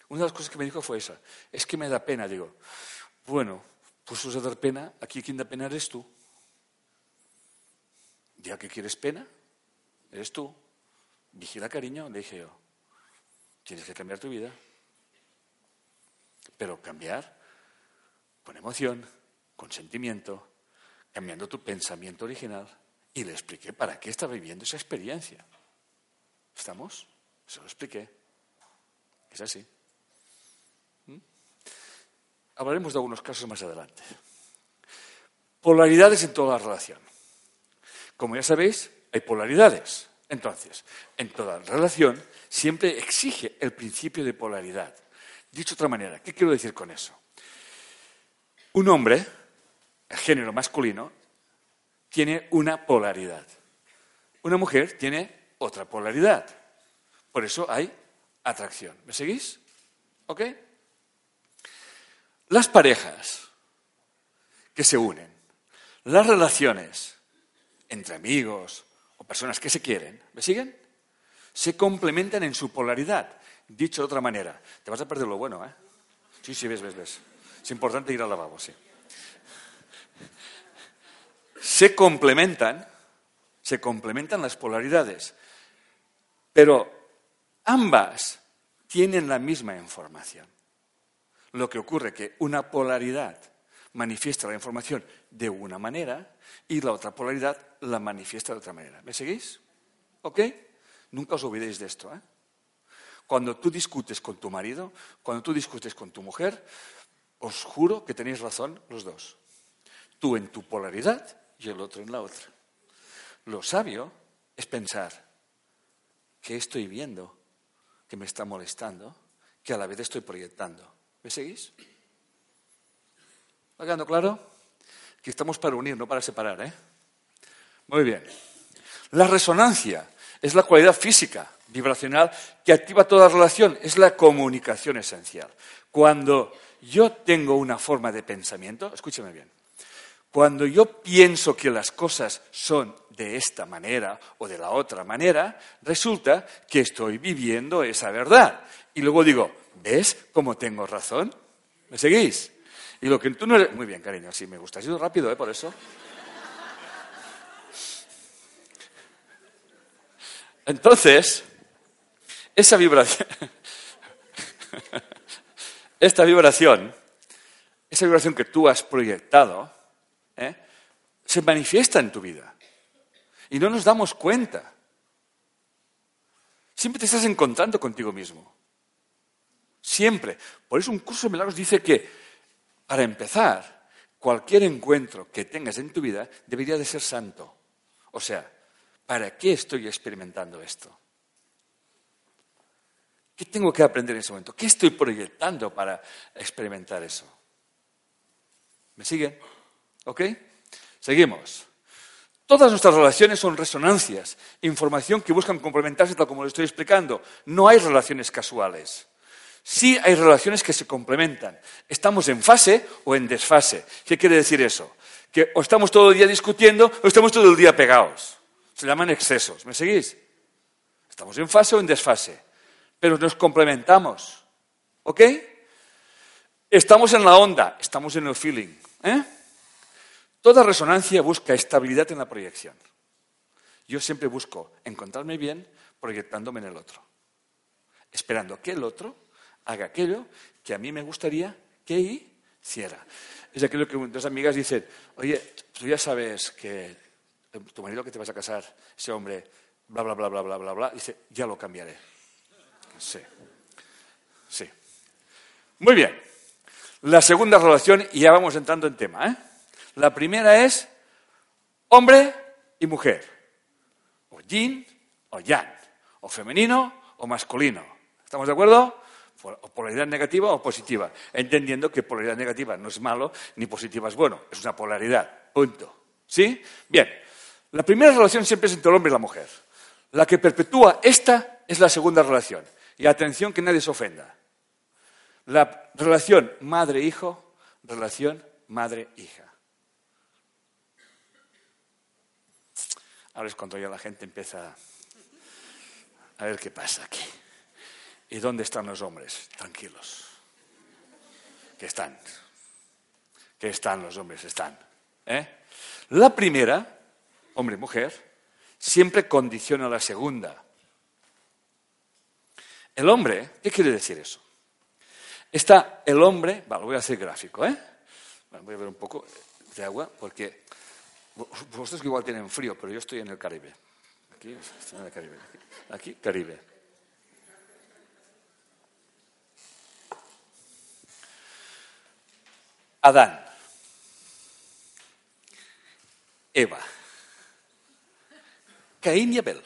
una de las cosas que me dijo fue esa. Es que me da pena. Digo, bueno, pues os a dar pena. Aquí quien da pena eres tú. Ya que quieres pena, eres tú. Vigila, cariño, le dije yo. Tienes que cambiar tu vida. Pero cambiar con emoción, con sentimiento, cambiando tu pensamiento original. Y le expliqué para qué estaba viviendo esa experiencia. ¿Estamos? Se lo expliqué. Es así. Hablaremos de algunos casos más adelante. Polaridades en toda la relación. Como ya sabéis, hay polaridades. Entonces, en toda relación siempre exige el principio de polaridad. Dicho de otra manera, ¿qué quiero decir con eso? Un hombre, el género masculino, tiene una polaridad. Una mujer tiene otra polaridad. Por eso hay atracción. ¿Me seguís? ¿Ok? Las parejas que se unen, las relaciones entre amigos, personas que se quieren, ¿me siguen? Se complementan en su polaridad. Dicho de otra manera, te vas a perder lo bueno, ¿eh? Sí, sí, ves, ves, ves. Es importante ir al lavabo, sí. Se complementan, se complementan las polaridades, pero ambas tienen la misma información. Lo que ocurre es que una polaridad manifiesta la información de una manera y la otra polaridad la manifiesta de otra manera. ¿Me seguís? ¿Ok? Nunca os olvidéis de esto. ¿eh? Cuando tú discutes con tu marido, cuando tú discutes con tu mujer, os juro que tenéis razón los dos. Tú en tu polaridad y el otro en la otra. Lo sabio es pensar, ¿qué estoy viendo que me está molestando? Que a la vez estoy proyectando. ¿Me seguís? ¿Va quedando claro? Que estamos para unir, no para separar, ¿eh? Muy bien. La resonancia es la cualidad física, vibracional, que activa toda relación, es la comunicación esencial. Cuando yo tengo una forma de pensamiento, escúcheme bien, cuando yo pienso que las cosas son de esta manera o de la otra manera, resulta que estoy viviendo esa verdad. Y luego digo, ¿ves cómo tengo razón? ¿Me seguís? Y lo que tú no eres... Muy bien, cariño, sí, me gusta. Ha sido rápido, ¿eh? Por eso. Entonces, esa vibración, esta vibración, esa vibración que tú has proyectado, ¿eh? se manifiesta en tu vida. Y no nos damos cuenta. Siempre te estás encontrando contigo mismo. Siempre. Por eso un curso de milagros dice que, para empezar, cualquier encuentro que tengas en tu vida debería de ser santo. O sea, ¿para qué estoy experimentando esto? ¿Qué tengo que aprender en ese momento? ¿Qué estoy proyectando para experimentar eso? ¿Me siguen? ¿Ok? Seguimos. Todas nuestras relaciones son resonancias, información que buscan complementarse tal como lo estoy explicando. No hay relaciones casuales. Sí hay relaciones que se complementan. Estamos en fase o en desfase. ¿Qué quiere decir eso? Que o estamos todo el día discutiendo o estamos todo el día pegados. Se llaman excesos. ¿Me seguís? Estamos en fase o en desfase. Pero nos complementamos. ¿Ok? Estamos en la onda, estamos en el feeling. ¿eh? Toda resonancia busca estabilidad en la proyección. Yo siempre busco encontrarme bien proyectándome en el otro, esperando que el otro haga aquello que a mí me gustaría que hiciera. Es aquello que dos amigas dicen, oye, tú ya sabes que tu marido que te vas a casar, ese hombre, bla, bla, bla, bla, bla, bla, bla, dice, ya lo cambiaré. Sí, sí. Muy bien. La segunda relación, y ya vamos entrando en tema, ¿eh? La primera es hombre y mujer, o yin o yang, o femenino o masculino. ¿Estamos de acuerdo? O polaridad negativa o positiva, entendiendo que polaridad negativa no es malo ni positiva es bueno, es una polaridad. Punto. ¿Sí? Bien. La primera relación siempre es entre el hombre y la mujer. La que perpetúa esta es la segunda relación. Y atención que nadie se ofenda. La relación madre-hijo, relación madre-hija. Ahora es cuando ya la gente empieza a ver qué pasa aquí. ¿Y dónde están los hombres? Tranquilos. ¿Qué están? ¿Qué están los hombres? Están. ¿eh? La primera, hombre y mujer, siempre condiciona a la segunda. El hombre, ¿qué quiere decir eso? Está el hombre, lo voy a hacer gráfico, ¿eh? voy a ver un poco de agua porque vosotros igual tienen frío, pero yo estoy en el Caribe. Aquí, estoy en el Caribe. Aquí, Caribe. Adán. Eva. Caín y Abel.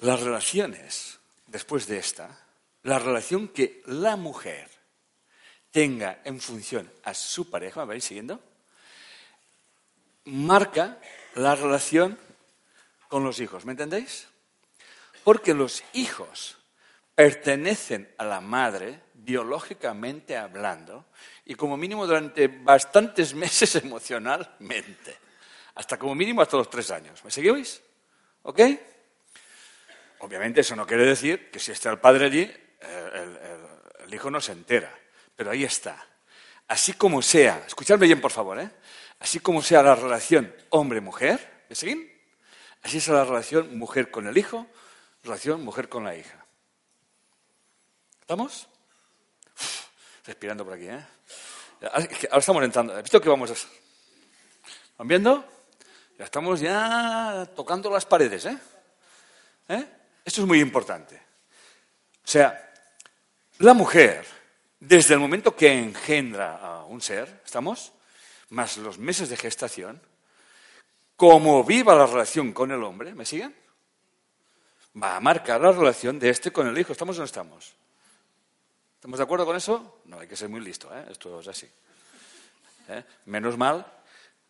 Las relaciones, después de esta, la relación que la mujer tenga en función a su pareja, ¿me vais siguiendo? marca la relación con los hijos. ¿Me entendéis? Porque los hijos pertenecen a la madre, biológicamente hablando, y como mínimo durante bastantes meses emocionalmente. Hasta como mínimo hasta los tres años. ¿Me seguís? ¿Ok? Obviamente eso no quiere decir que si está el padre allí, el, hijo no se entera. Pero ahí está. Así como sea, escuchadme bien por favor, ¿eh? Así como sea la relación hombre-mujer, ¿me siguen? Así es la relación mujer con el hijo, relación mujer con la hija. ¿Estamos? respirando por aquí, ¿eh? Ahora estamos entrando. ¿Has visto que vamos a... ¿Van viendo? Ya estamos ya tocando las paredes, ¿eh? ¿eh? Esto es muy importante. O sea, la mujer, desde el momento que engendra a un ser, ¿estamos? más los meses de gestación, como viva la relación con el hombre, ¿me siguen? Va a marcar la relación de este con el hijo. ¿Estamos o no estamos? ¿Estamos de acuerdo con eso? No, hay que ser muy listo, ¿eh? esto es así. ¿Eh? Menos mal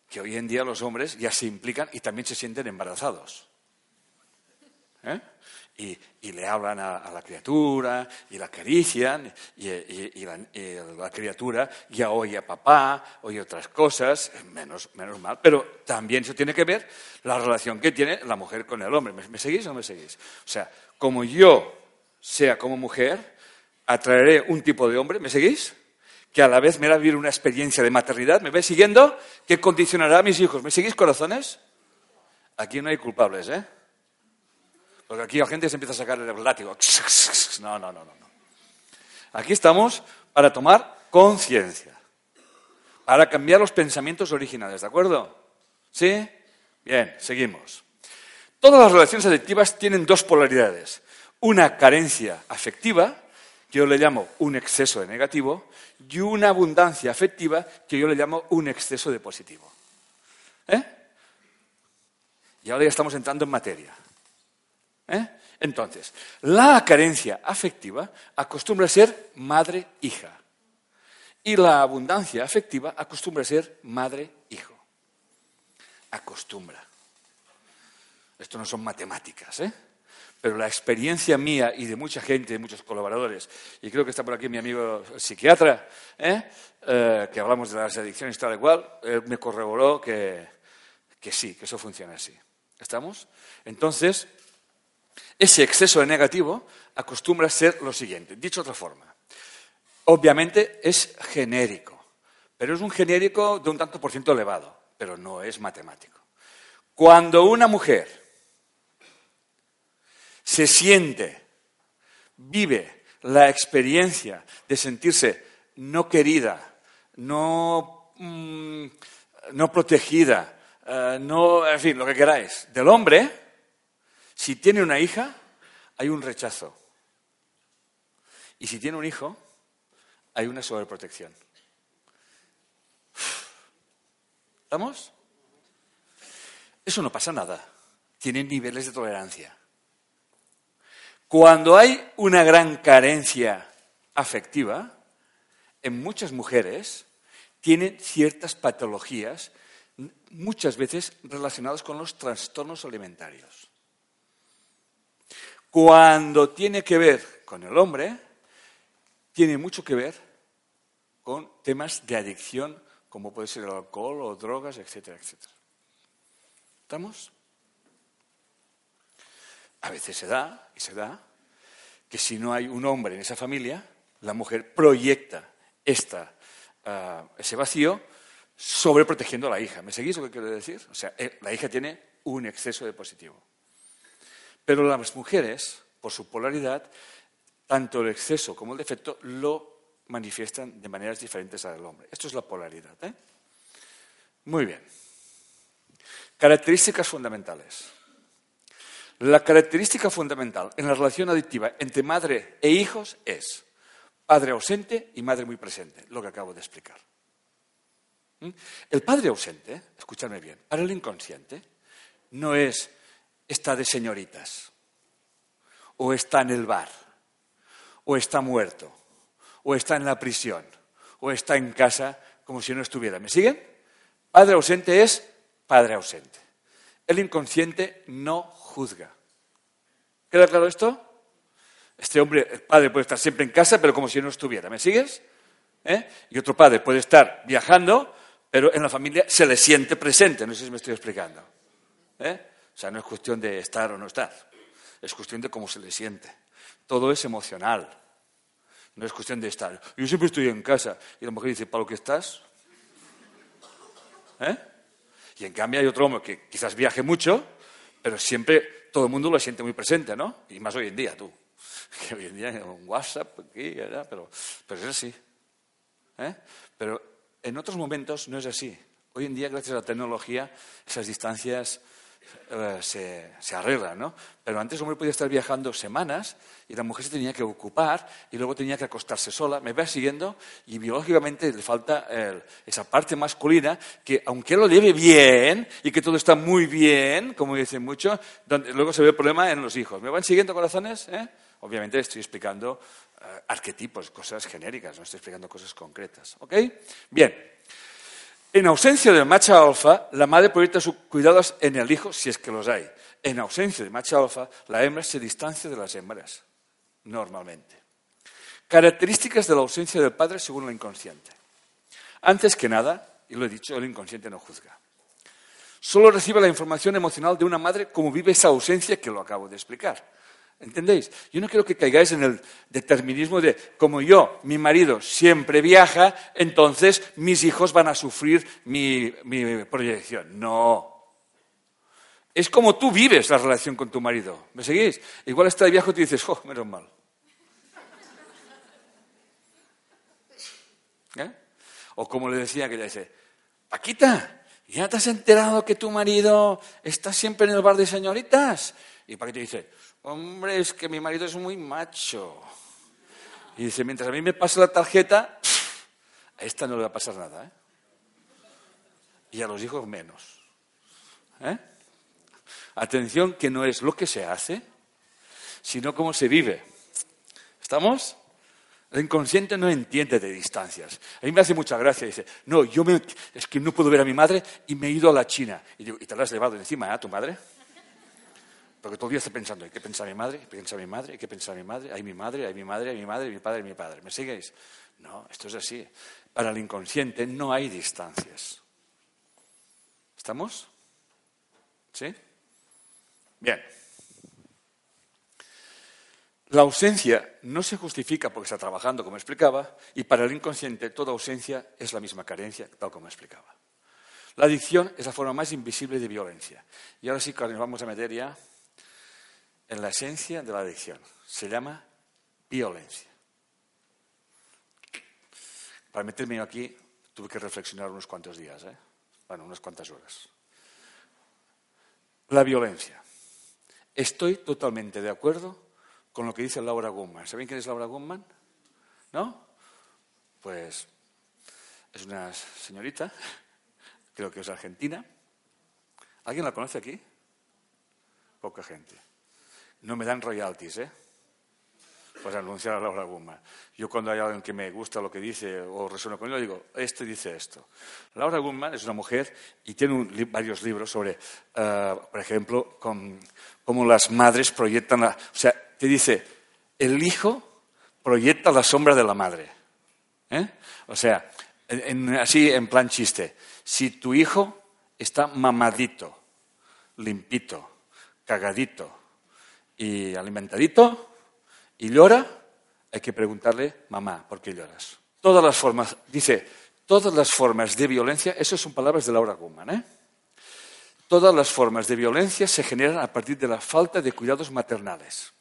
que hoy en día los hombres ya se implican y también se sienten embarazados. ¿Eh? y, le hablan a, la criatura y la acarician y, la, criatura ya oye a papá, oye otras cosas, menos, menos mal, pero también eso tiene que ver la relación que tiene la mujer con el hombre. ¿Me, seguís o no me seguís? O sea, como yo sea como mujer, atraeré un tipo de hombre, ¿me seguís? Que a la vez me hará vivir una experiencia de maternidad, ¿me vais siguiendo? Que condicionará a mis hijos. ¿Me seguís, corazones? Aquí no hay culpables, ¿eh? Porque aquí la gente se empieza a sacar el látigo. No, no, no, no. Aquí estamos para tomar conciencia, para cambiar los pensamientos originales, ¿de acuerdo? ¿Sí? Bien, seguimos. Todas las relaciones afectivas tienen dos polaridades. Una carencia afectiva, yo le llamo un exceso de negativo, y una abundancia afectiva que yo le llamo un exceso de positivo. ¿Eh? Y ahora ya estamos entrando en materia. ¿Eh? Entonces, la carencia afectiva acostumbra a ser madre-hija. Y la abundancia afectiva acostumbra a ser madre-hijo. Acostumbra. Esto no son matemáticas, ¿eh? Pero la experiencia mía y de mucha gente, de muchos colaboradores, y creo que está por aquí mi amigo psiquiatra, ¿eh? Eh, que hablamos de las adicciones tal y cual, él me corroboró que, que sí, que eso funciona así. ¿Estamos? Entonces, ese exceso de negativo acostumbra a ser lo siguiente. Dicho de otra forma, obviamente es genérico, pero es un genérico de un tanto por ciento elevado, pero no es matemático. Cuando una mujer se siente, vive la experiencia de sentirse no querida, no, mm, no protegida, eh, no, en fin, lo que queráis, del hombre, si tiene una hija, hay un rechazo. Y si tiene un hijo, hay una sobreprotección. ¿Estamos? Eso no pasa nada. Tienen niveles de tolerancia. Cuando hay una gran carencia afectiva, en muchas mujeres tienen ciertas patologías, muchas veces relacionadas con los trastornos alimentarios. Cuando tiene que ver con el hombre, tiene mucho que ver con temas de adicción, como puede ser el alcohol o drogas, etcétera, etcétera. ¿Estamos? A veces se da, y se da, que si no hay un hombre en esa familia, la mujer proyecta esta, ah, ese vacío sobreprotegiendo a la hija. ¿Me seguís lo que quiero decir? O sea, eh, la hija tiene un exceso de positivo. Pero las mujeres, por su polaridad, tanto el exceso como el defecto lo manifiestan de maneras diferentes al hombre. Esto es la polaridad. ¿eh? Muy bien. Características fundamentales. La característica fundamental en la relación adictiva entre madre e hijos es padre ausente y madre muy presente, lo que acabo de explicar. ¿Mm? El padre ausente, escúchame bien, para el inconsciente, no es está de señoritas, o está en el bar, o está muerto, o está en la prisión, o está en casa como si no estuviera. ¿Me siguen? Padre ausente es padre ausente. El inconsciente no juzga. ¿Queda claro esto? Este hombre, el padre puede estar siempre en casa, pero como si no estuviera. ¿Me sigues? ¿Eh? Y otro padre puede estar viajando, pero en la familia se le siente presente. No sé si me estoy explicando. ¿Eh? O sea, no es cuestión de estar o no estar. Es cuestión de cómo se le siente. Todo es emocional. No es cuestión de estar. Yo siempre estoy en casa. Y la mujer dice, ¿para lo que estás? ¿Eh? Y en cambio hay otro hombre que quizás viaje mucho, pero siempre todo el mundo lo siente muy presente, ¿no? Y más hoy en día, tú. Que hoy en día un WhatsApp, aquí, allá, pero, pero es así. ¿eh? Pero en otros momentos no es así. Hoy en día, gracias a la tecnología, esas distancias eh, se, se arreglan, ¿no? Pero antes el hombre podía estar viajando semanas y la mujer se tenía que ocupar y luego tenía que acostarse sola. ¿Me va siguiendo? Y biológicamente le falta esa parte masculina que, aunque lo lleve bien y que todo está muy bien, como dicen muchos, luego se ve el problema en los hijos. ¿Me van siguiendo, corazones? ¿Eh? Obviamente estoy explicando eh, arquetipos, cosas genéricas, no estoy explicando cosas concretas. ¿Ok? Bien. En ausencia del macho alfa, la madre proyecta sus cuidados en el hijo si es que los hay. En ausencia del macho alfa, la hembra se distancia de las hembras, normalmente. Características de la ausencia del padre según lo inconsciente. Antes que nada, y lo he dicho, el inconsciente no juzga. Solo recibe la información emocional de una madre como vive esa ausencia que lo acabo de explicar. ¿Entendéis? Yo no quiero que caigáis en el determinismo de, como yo, mi marido siempre viaja, entonces mis hijos van a sufrir mi, proyección. No. Es como tú vives la relación con tu marido. ¿Me seguís? Igual está de viaje y te dices, oh, menos mal. ¿Eh? O como le decía que le dice, Paquita, ¿ya te has enterado que tu marido está siempre en el bar de señoritas? Y Paquita dice, Hombre, es que mi marido es muy macho. Y dice, mientras a mí me pase la tarjeta, a esta no le va a pasar nada. ¿eh? Y a los hijos menos. ¿eh? Atención que no es lo que se hace, sino cómo se vive. ¿Estamos? El inconsciente no entiende de distancias. A mí me hace mucha gracia. Dice, no, yo me, es que no puedo ver a mi madre y me he ido a la China. Y digo, ¿y te la has llevado encima a tu madre? Porque todo el día está pensando, ¿y qué piensa mi madre? ¿Qué piensa mi madre? ¿Qué piensa mi madre? ¿Hay mi madre? ¿Hay mi madre? ¿Hay mi madre? ¿Mi padre? ¿Mi padre? ¿Me sigues? No, esto es así. Para el inconsciente no hay distancias. ¿Estamos? ¿Sí? Bien. La ausencia no se justifica porque está trabajando, como explicaba, y para el inconsciente toda ausencia es la misma carencia, tal como explicaba. La adicción es la forma más invisible de violencia. Y ahora sí nos vamos a meter ya en la esencia de la adicción. Se llama violencia. Para meterme aquí tuve que reflexionar unos cuantos días, ¿eh? bueno, unas cuantas horas. La violencia. Estoy totalmente de acuerdo con lo que dice Laura Gutman. ¿Saben quién es Laura Gutman? ¿No? Pues es una señorita, creo que es argentina. ¿Alguien la conoce aquí? Poca gente. No me dan royalties, ¿eh? Pues anunciar a Laura Gutman. Yo cuando hay alguien que me gusta lo que dice o resuena con él, digo, este dice esto. Laura Gutman es una mujer y tiene varios libros sobre, eh, por ejemplo, cómo las madres proyectan la... O sea, te dice, el hijo proyecta la sombra de la madre. ¿eh? O sea, así en plan chiste. Si tu hijo está mamadito, limpito, cagadito, y alimentadito y llora, hay que preguntarle, mamá, ¿por qué lloras? Todas las formas, dice, todas las formas de violencia, eso son palabras de Laura Gutman, ¿eh? Todas las formas de violencia se generan a partir de la falta de cuidados maternales.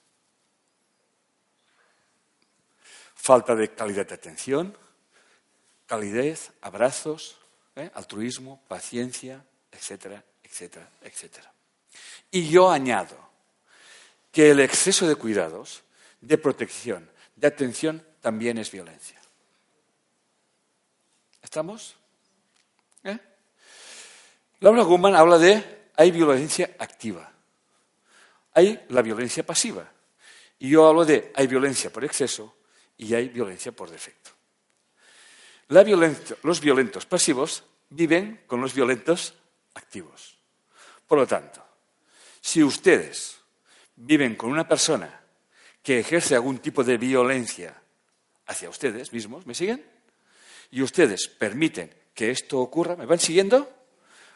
Falta de calidad de atención, calidez, abrazos, ¿eh? altruismo, paciencia, etcétera, etcétera, etcétera. Y yo añado, que el exceso de cuidados, de protección, de atención, también es violencia. ¿Estamos? ¿Eh? Laura Gutman habla de hay violencia activa, hay la violencia pasiva. Y yo hablo de hay violencia por exceso y hay violencia por defecto. los violentos pasivos viven con los violentos activos. Por lo tanto, si ustedes viven con una persona que ejerce algún tipo de violencia hacia ustedes mismos, ¿me siguen? Y ustedes permiten que esto ocurra, ¿me van siguiendo?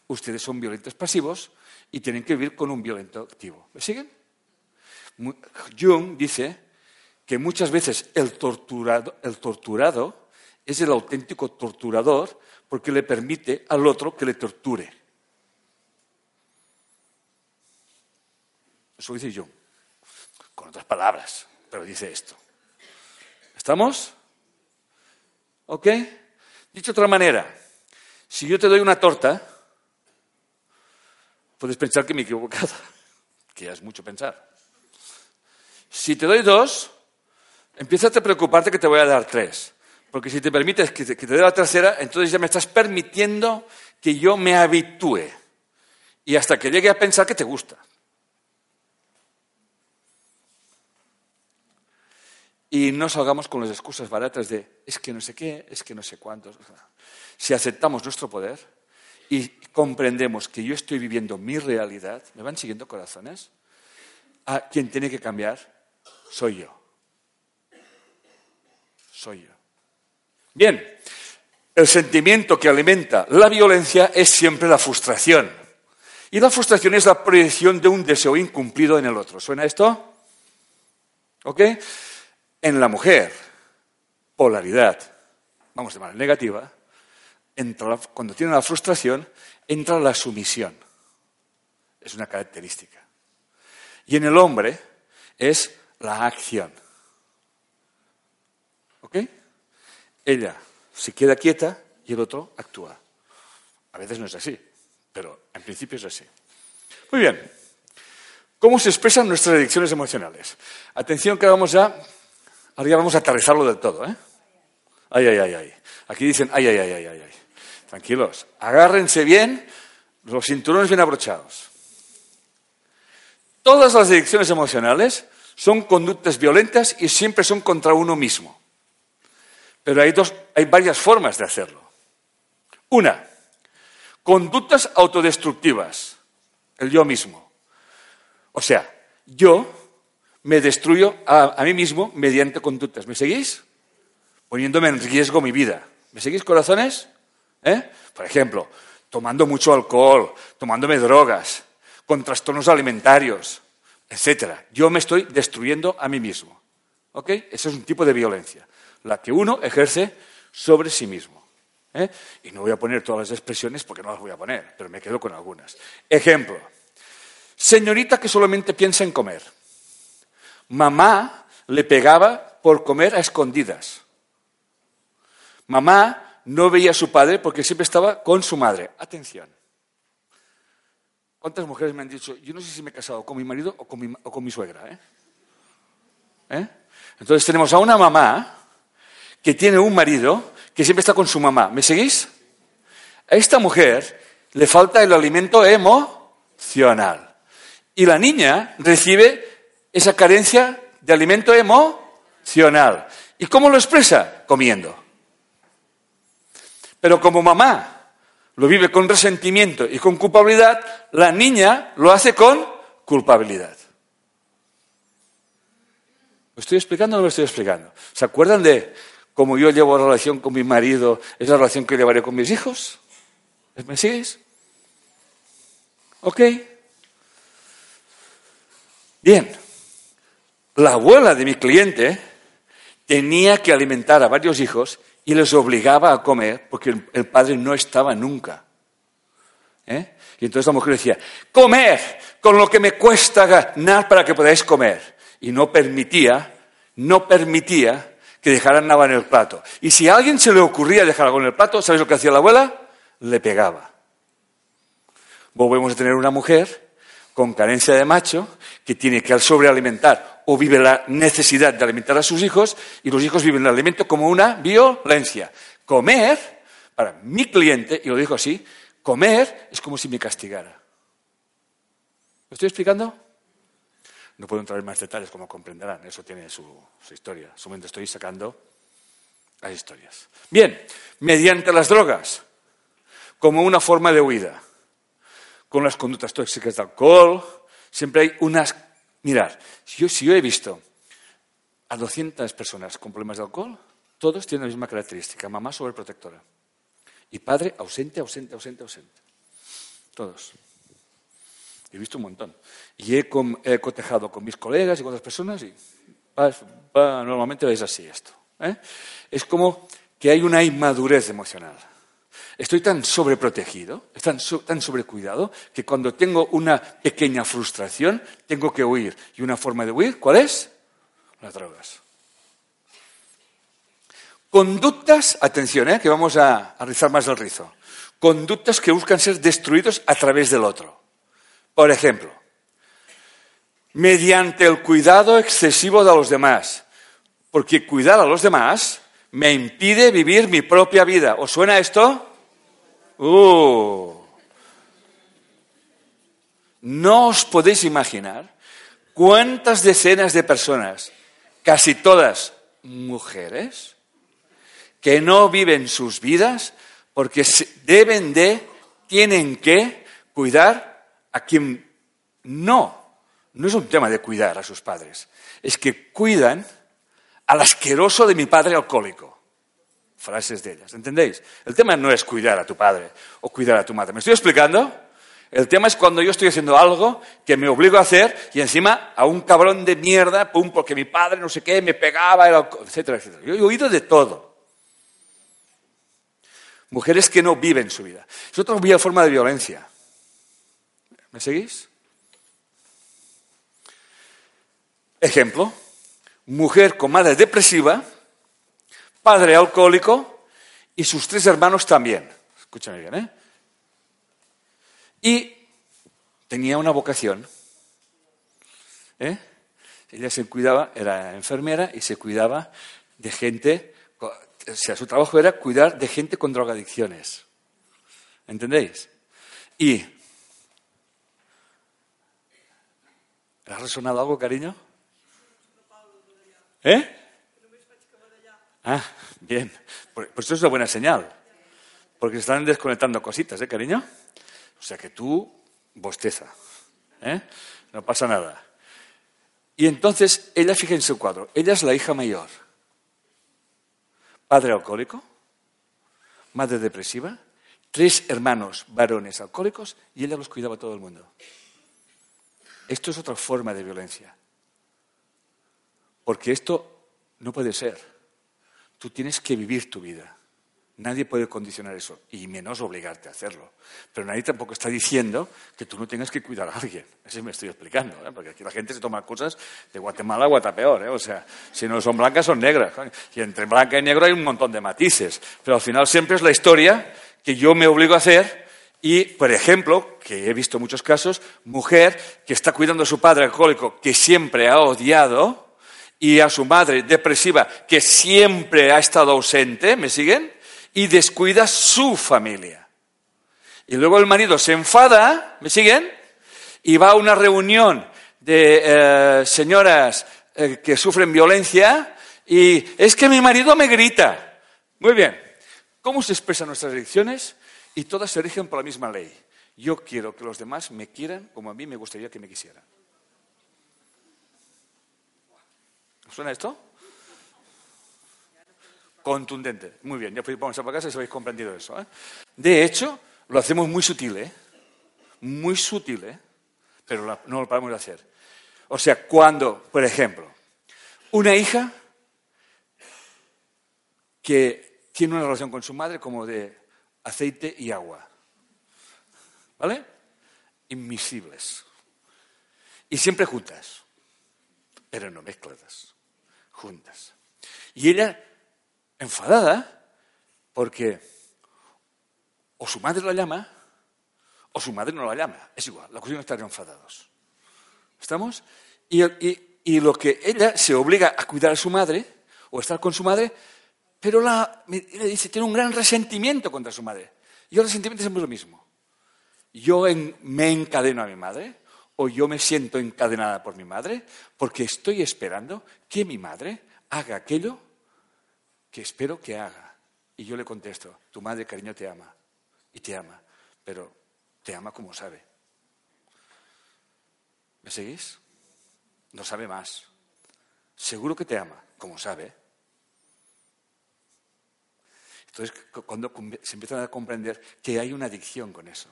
Ustedes son violentos pasivos y tienen que vivir con un violento activo. ¿Me siguen? Jung dice que muchas veces el torturado, el torturado es el auténtico torturador porque le permite al otro que le torture. Eso dice yo, con otras palabras, pero dice esto. ¿Estamos? ¿Ok? Dicho de otra manera, si yo te doy una torta, puedes pensar que me he equivocado, que ya es mucho pensar. Si te doy dos, empiezas a preocuparte que te voy a dar tres. Porque si te permites que te, que te dé la tercera, entonces ya me estás permitiendo que yo me habitúe. Y hasta que llegue a pensar que te gusta. Y no salgamos con las excusas baratas de es que no sé qué, es que no sé cuántos. Si aceptamos nuestro poder y comprendemos que yo estoy viviendo mi realidad, ¿me van siguiendo corazones? A quien tiene que cambiar soy yo. Soy yo. Bien, el sentimiento que alimenta la violencia es siempre la frustración. Y la frustración es la proyección de un deseo incumplido en el otro. ¿Suena esto? ¿Ok? En la mujer, polaridad, vamos de manera negativa, cuando tiene la frustración, entra la sumisión. Es una característica. Y en el hombre es la acción. ¿Ok? Ella se queda quieta y el otro actúa. A veces no es así, pero en principio es así. Muy bien. ¿Cómo se expresan nuestras adicciones emocionales? Atención que vamos a Ahora ya vamos a aterrizarlo del todo, ¿eh? Ay, ay, ay, ay. Aquí dicen, ay, ay, ay, ay, ay. Tranquilos. Agárrense bien, los cinturones bien abrochados. Todas las adicciones emocionales son conductas violentas y siempre son contra uno mismo. Pero hay, dos, hay varias formas de hacerlo. Una, conductas autodestructivas, el yo mismo. O sea, yo me destruyo a, mí mismo mediante conductas. ¿Me seguís? Poniéndome en riesgo mi vida. ¿Me seguís, corazones? ¿Eh? Por ejemplo, tomando mucho alcohol, tomándome drogas, con trastornos alimentarios, etcétera. Yo me estoy destruyendo a mí mismo. ¿Ok? Eso es un tipo de violencia, la que uno ejerce sobre sí mismo. ¿Eh? Y no voy a poner todas las expresiones porque no las voy a poner, pero me quedo con algunas. Ejemplo, señorita que solamente piensa en comer. Mamá le pegaba por comer a escondidas. Mamá no veía a su padre porque siempre estaba con su madre. Atención. ¿Cuántas mujeres me han dicho, yo no sé si me he casado con mi marido o con mi, suegra? ¿eh? ¿Eh? Entonces tenemos a una mamá que tiene un marido que siempre está con su mamá. ¿Me seguís? A esta mujer le falta el alimento emocional. Y la niña recibe esa carencia de alimento emocional. ¿Y cómo lo expresa? Comiendo. Pero como mamá lo vive con resentimiento y con culpabilidad, la niña lo hace con culpabilidad. ¿Lo estoy explicando o no lo estoy explicando? ¿Se acuerdan de cómo yo llevo la relación con mi marido, es la relación que llevaré con mis hijos? ¿Me sigues? ¿Ok? Bien. La abuela de mi cliente tenía que alimentar a varios hijos y les obligaba a comer porque el, padre no estaba nunca. ¿Eh? Y entonces la mujer decía, comer con lo que me cuesta ganar para que podáis comer. Y no permitía, no permitía que dejaran nada en el plato. Y si a alguien se le ocurría dejar algo en el plato, ¿sabes lo que hacía la abuela? Le pegaba. Volvemos a tener una mujer con carencia de macho que tiene que al sobrealimentar o vive la necesidad de alimentar a sus hijos y los hijos viven el alimento como una violencia. Comer, para mi cliente, y lo dijo así, comer es como si me castigara. ¿Lo estoy explicando? No puedo entrar en más detalles, como comprenderán, eso tiene su, su historia. Solamente estoy sacando las historias. Bien, mediante las drogas, como una forma de huida, con las conductas tóxicas de alcohol, siempre hay unas Mirar, si yo, he visto a 200 personas con problemas de alcohol, todos tienen la misma característica, mamá sobreprotectora. Y padre ausente, ausente, ausente, ausente. Todos. He visto un montón. Y he, cotejado con mis colegas y con otras personas y normalmente es así esto. ¿eh? Es como que hay una inmadurez emocional. Estoy tan sobreprotegido, tan, tan sobrecuidado, que cuando tengo una pequeña frustración, tengo que huir. Y una forma de huir, ¿cuál es? Las drogas. Conductas, atención, ¿eh? que vamos a, a rizar más el rizo. Conductas que buscan ser destruidos a través del otro. Por ejemplo, mediante el cuidado excesivo de los demás. Porque cuidar a los demás me impide vivir mi propia vida. ¿Os suena esto? Uh. No os podéis imaginar cuántas decenas de personas, casi todas mujeres, que no viven sus vidas porque deben de, tienen que cuidar a quien no. No es un tema de cuidar a sus padres, es que cuidan al asqueroso de mi padre alcohólico frases de ellas. ¿Entendéis? El tema no es cuidar a tu padre o cuidar a tu madre. ¿Me estoy explicando? El tema es cuando yo estoy haciendo algo que me obligo a hacer y encima a un cabrón de mierda, pum, porque mi padre no sé qué, me pegaba, etcétera, etcétera. Yo he oído de todo. Mujeres que no viven su vida. Es otra forma de violencia. ¿Me seguís? Ejemplo, mujer con madre depresiva padre alcohólico y sus tres hermanos también. Escúchame bien, ¿eh? Y tenía una vocación. ¿eh? Ella se cuidaba, era enfermera y se cuidaba de gente, o sea, su trabajo era cuidar de gente con drogadicciones. ¿Entendéis? Y... ¿Ha resonado algo, cariño? ¿Eh? Ah, bien. Pues esto es una buena señal. Porque se están desconectando cositas, ¿eh, cariño? O sea que tú bosteza. ¿eh? No pasa nada. Y entonces, ella, fíjense el cuadro, ella es la hija mayor. Padre alcohólico, madre depresiva, tres hermanos varones alcohólicos y ella los cuidaba todo el mundo. Esto es otra forma de violencia. Porque esto no puede ser. Tú tienes que vivir tu vida. Nadie puede condicionar eso, y menos obligarte a hacerlo. Pero nadie tampoco está diciendo que tú no tengas que cuidar a alguien. Eso me estoy explicando, ¿eh? porque aquí la gente se toma cosas de Guatemala a Guatapeor. ¿eh? O sea, si no son blancas, son negras. Y entre blanca y negro hay un montón de matices. Pero al final siempre es la historia que yo me obligo a hacer. Y, por ejemplo, que he visto muchos casos, mujer que está cuidando a su padre alcohólico, que siempre ha odiado, y a su madre depresiva, que siempre ha estado ausente, ¿me siguen? y descuida su familia. Y luego el marido se enfada, ¿me siguen? Y va a una reunión de eh, señoras eh, que sufren violencia y es que mi marido me grita. Muy bien. ¿Cómo se expresan nuestras elecciones? Y todas se rigen por la misma ley. Yo quiero que los demás me quieran como a mí me gustaría que me quisieran. ¿Suena esto? Contundente. Muy bien, ya vamos a casa si habéis comprendido eso. ¿eh? De hecho, lo hacemos muy sutil, ¿eh? Muy sutil, ¿eh? Pero no lo podemos hacer. O sea, cuando, por ejemplo, una hija que tiene una relación con su madre como de aceite y agua. ¿Vale? Invisibles. Y siempre juntas. Pero no mezcladas. Juntas. Y ella enfadada porque o su madre la llama o su madre no la llama. Es igual, la cuestión es estar enfadados. ¿Estamos? Y, y, lo que ella se obliga a cuidar a su madre o estar con su madre, pero la, le dice, tiene un gran resentimiento contra su madre. Y el resentimiento es lo mismo. Yo me encadeno a mi madre o yo me siento encadenada por mi madre porque estoy esperando que mi madre haga aquello que espero que haga. Y yo le contesto, tu madre, cariño, te ama. Y te ama, pero te ama como sabe. ¿Me seguís? No sabe más. Seguro que te ama, como sabe. Entonces, cuando se empieza a comprender que hay una adicción con eso,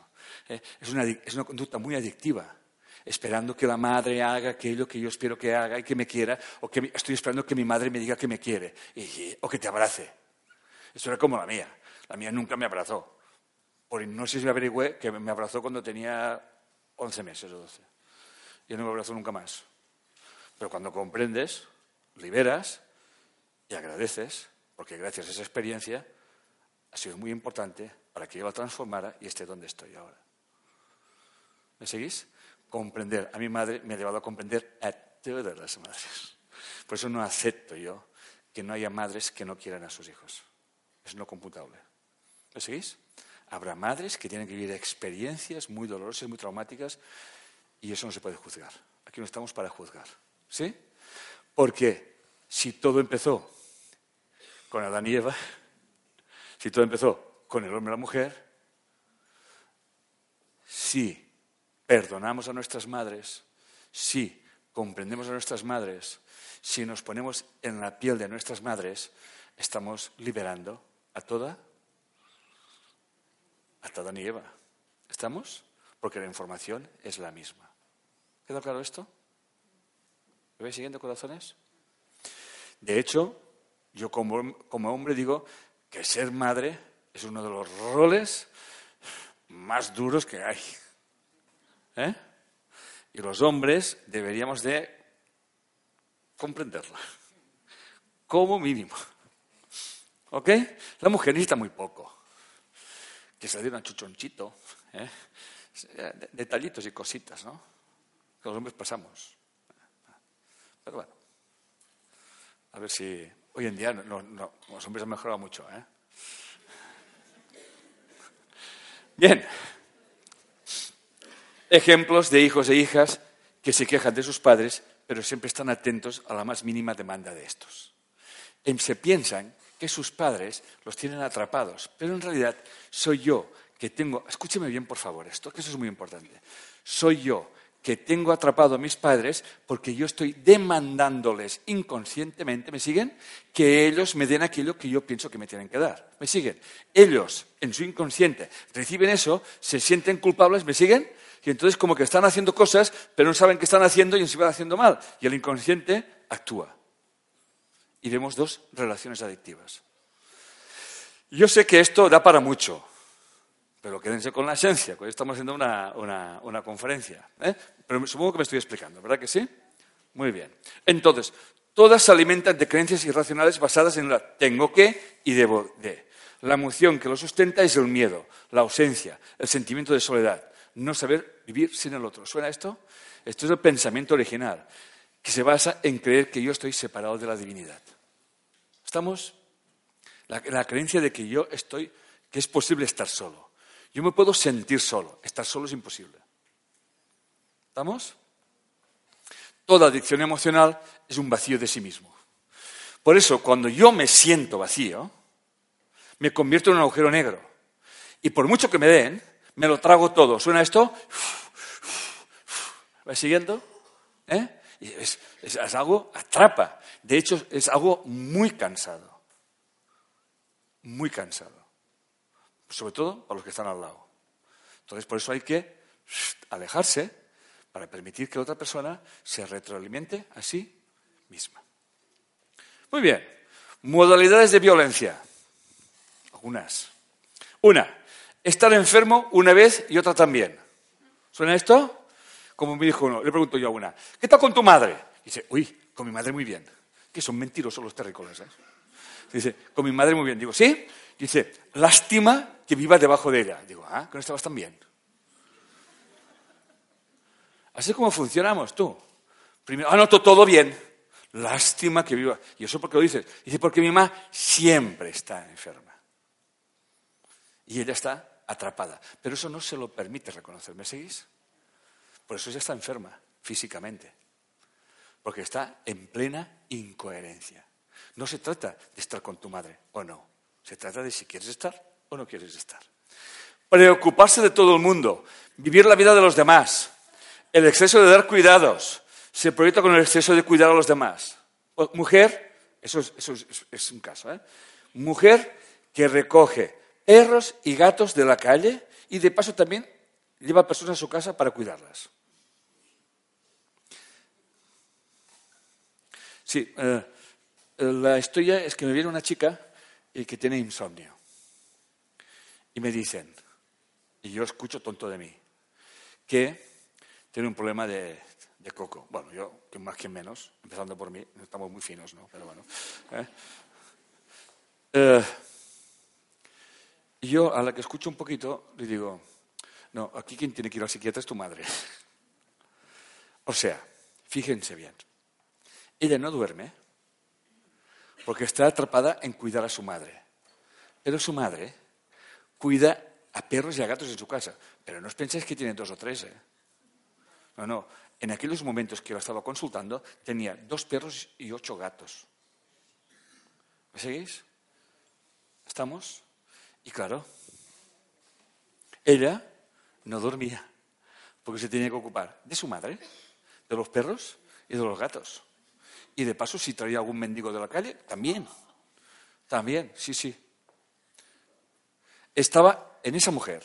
¿eh? es, una, es una conducta muy adictiva esperando que la madre haga aquello que yo espero que haga y que me quiera, o que estoy esperando que mi madre me diga que me quiere, o que te abrace. Eso era como la mía. La mía nunca me abrazó. Por si me averigüé que me abrazó cuando tenía 11 meses o 12. Y no me abrazó nunca más. Pero cuando comprendes, liberas y agradeces, porque gracias a esa experiencia ha sido muy importante para que yo la transformara y esté donde estoy ahora. ¿Me seguís? Comprender. A mi madre me ha llevado a comprender a todas las madres. Por eso no acepto yo que no haya madres que no quieran a sus hijos. Es no computable. ¿Me seguís? Habrá madres que tienen que vivir experiencias muy dolorosas, muy traumáticas, y eso no se puede juzgar. Aquí no estamos para juzgar. ¿Sí? Porque si todo empezó con Adán y Eva, si todo empezó con el hombre y la mujer, si perdonamos a nuestras madres, si comprendemos a nuestras madres, si nos ponemos en la piel de nuestras madres, estamos liberando a toda, a toda ni Eva. ¿Estamos? Porque la información es la misma. ¿Queda claro esto? ¿Me vais siguiendo, corazones? De hecho, yo como hombre digo que ser madre es uno de los roles más duros que hay. ¿Eh? Y los hombres deberíamos de comprenderla, como mínimo. ¿Ok? La mujer necesita muy poco. Que se le un chuchonchito, ¿eh? detallitos y cositas, ¿no? Que los hombres pasamos. Pero bueno, a ver si hoy en día los hombres han mejorado mucho. ¿eh? Bien, ejemplos de hijos e hijas que se quejan de sus padres, pero siempre están atentos a la más mínima demanda de estos. Se piensan que sus padres los tienen atrapados, pero en realidad soy yo que tengo, escúcheme bien por favor esto, que eso es muy importante, soy yo que tengo atrapado a mis padres porque yo estoy demandándoles inconscientemente, ¿me siguen? Que ellos me den aquello que yo pienso que me tienen que dar. ¿Me siguen? Ellos, en su inconsciente, reciben eso, se sienten culpables, ¿me siguen? Y entonces como que están haciendo cosas, pero no saben qué están haciendo y se van haciendo mal. Y el inconsciente actúa. Y vemos dos relaciones adictivas. Yo sé que esto da para mucho. Pero quédense con la esencia, que estamos haciendo una, conferencia. ¿eh? Pero supongo que me estoy explicando, ¿verdad que sí? Muy bien. Entonces, todas se alimentan de creencias irracionales basadas en la tengo que y debo de. La emoción que lo sustenta es el miedo, la ausencia, el sentimiento de soledad, no saber vivir sin el otro. ¿Suena esto? Esto es el pensamiento original, que se basa en creer que yo estoy separado de la divinidad. ¿Estamos? La, la creencia de que yo estoy, que es posible estar solo. Yo me puedo sentir solo. Estar solo es imposible. ¿Estamos? Toda adicción emocional es un vacío de sí mismo. Por eso, cuando yo me siento vacío, me convierto en un agujero negro. Y por mucho que me den, me lo trago todo. ¿Suena esto? ¿Va siguiendo? ¿Eh? Es, es algo, atrapa. De hecho, es algo muy cansado. Muy cansado sobre todo para los que están al lado. Entonces, por eso hay que alejarse para permitir que otra persona se retroalimente a sí misma. Muy bien. Modalidades de violencia. Algunas. Una, estar enfermo una vez y otra también. ¿Suena esto? Como me dijo uno, le pregunto yo a una, ¿qué tal con tu madre? dice, uy, con mi madre muy bien. Que son mentirosos los terrícolas. ¿eh? Dice, con mi madre muy bien. Digo, ¿sí? Dice, lástima que viva debajo de ella. Digo, ah, que no estabas tan bien. Así es como funcionamos tú. Primero, ah, no, todo bien. Lástima que viva. ¿Y eso por qué lo dices? Dice, porque mi mamá siempre está enferma. Y ella está atrapada. Pero eso no se lo permite reconocer. ¿Me seguís? Por eso ella está enferma, físicamente. Porque está en plena incoherencia. No se trata de estar con tu madre, o no. Se trata de si quieres estar o no quieres estar. Preocuparse de todo el mundo, vivir la vida de los demás, el exceso de dar cuidados, se proyecta con el exceso de cuidar a los demás. Mujer, eso es, un caso, ¿eh? mujer que recoge perros y gatos de la calle y de paso también lleva personas a su casa para cuidarlas. Sí, eh, la historia es que me viene una chica y que tiene insomnio. Y me dicen, y yo escucho tonto de mí, que tiene un problema de, coco. Bueno, yo, que más que menos, empezando por mí, estamos muy finos, ¿no? Pero bueno. ¿eh? Eh, yo, a la que escucho un poquito, le digo, no, aquí quien tiene que ir al psiquiatra es tu madre. o sea, fíjense bien, ella no duerme, porque está atrapada en cuidar a su madre. Pero su madre cuida a perros y a gatos en su casa. Pero no os penséis que tiene dos o tres. ¿eh? No, no. En aquellos momentos que la estaba consultando, tenía dos perros y ocho gatos. ¿Me seguís? ¿Estamos? Y claro, ella no dormía, porque se tenía que ocupar de su madre, de los perros y de los gatos. Y de paso, si traía algún mendigo de la calle, también. También, sí, sí. Estaba en esa mujer,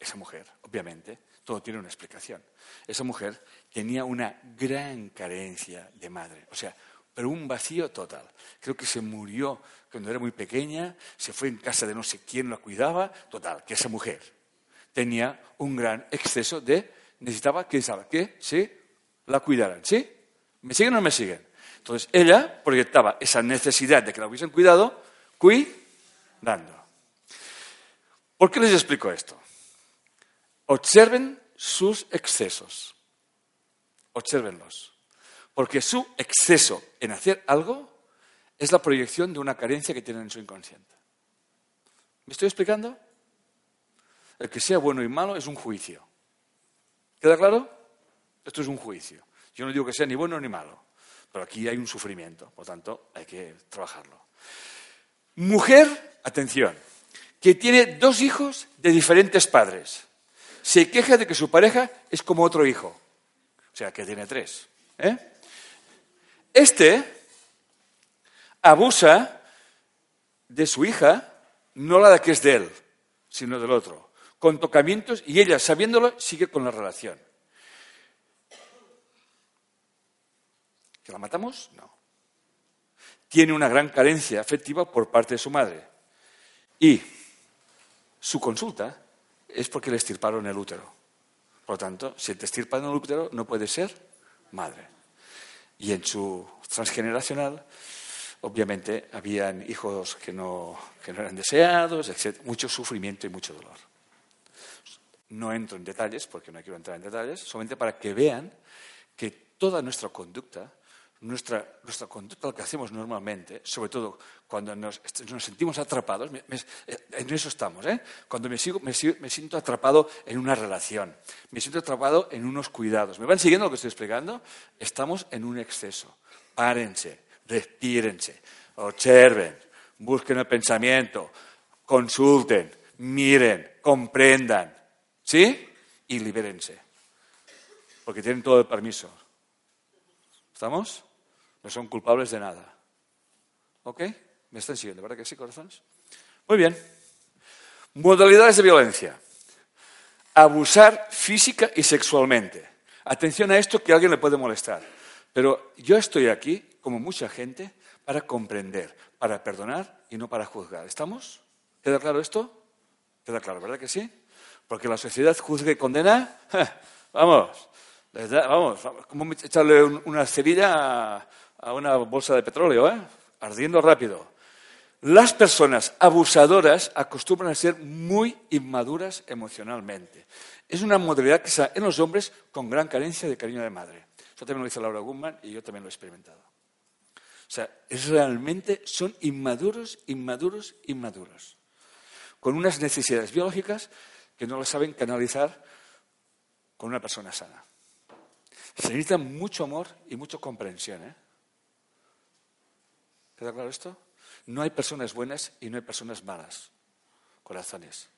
esa mujer, obviamente, todo tiene una explicación. Esa mujer tenía una gran carencia de madre, o sea, pero un vacío total. Creo que se murió cuando era muy pequeña, se fue en casa de no sé quién la cuidaba, total, que esa mujer tenía un gran exceso de, necesitaba que, que se la cuidaran, ¿sí? ¿Me siguen o no me siguen? Entonces ella proyectaba esa necesidad de que la hubiesen cuidado, cuidando. ¿Por qué les explico esto? Observen sus excesos. Observenlos. Porque su exceso en hacer algo es la proyección de una carencia que tienen en su inconsciente. ¿Me estoy explicando? El que sea bueno y malo es un juicio. ¿Queda claro? Esto es un juicio. Yo no digo que sea ni bueno ni malo, pero aquí hay un sufrimiento, por tanto hay que trabajarlo. Mujer, atención, que tiene dos hijos de diferentes padres. Se queja de que su pareja es como otro hijo. O sea, que tiene tres. ¿eh? Este abusa de su hija, no la que es de él, sino del otro, con tocamientos y ella, sabiéndolo, sigue con la relación. ¿Que la matamos? No. Tiene una gran carencia afectiva por parte de su madre. Y su consulta es porque le estirparon el útero. Por lo tanto, si te estirpan el útero, no puede ser madre. Y en su transgeneracional, obviamente, habían hijos que no, que no eran deseados, etc. Mucho sufrimiento y mucho dolor. No entro en detalles, porque no quiero entrar en detalles, solamente para que vean que toda nuestra conducta nuestra, nuestra conducta, lo que hacemos normalmente, sobre todo cuando nos, sentimos atrapados, eh, en eso estamos, ¿eh? cuando me, sigo, me, siento atrapado en una relación, me siento atrapado en unos cuidados. ¿Me van siguiendo lo que estoy explicando? Estamos en un exceso. Párense, respírense, observen, busquen el pensamiento, consulten, miren, comprendan, ¿sí? Y libérense, porque tienen todo el permiso. ¿Estamos? No son culpables de nada. ¿Ok? ¿Me están siguiendo, verdad que sí, corazones? Muy bien. Modalidades de violencia. Abusar física y sexualmente. Atención a esto que a alguien le puede molestar. Pero yo estoy aquí, como mucha gente, para comprender, para perdonar y no para juzgar. ¿Estamos? ¿Queda claro esto? ¿Queda claro, verdad que sí? Porque la sociedad juzga y condena. Vamos, vamos, como echarle una cerilla a una bolsa de petróleo, ¿eh? ardiendo rápido. Las personas abusadoras acostumbran a ser muy inmaduras emocionalmente. Es una modalidad que se en los hombres con gran carencia de cariño de madre. Eso también lo dice Laura Gutman y yo también lo he experimentado. O sea, es realmente son inmaduros, inmaduros, inmaduros. Con unas necesidades biológicas que no las saben canalizar con una persona sana. Se necesita mucho amor y mucha comprensión. ¿eh? ¿Queda claro esto? No hay personas buenas y no hay personas malas, corazones.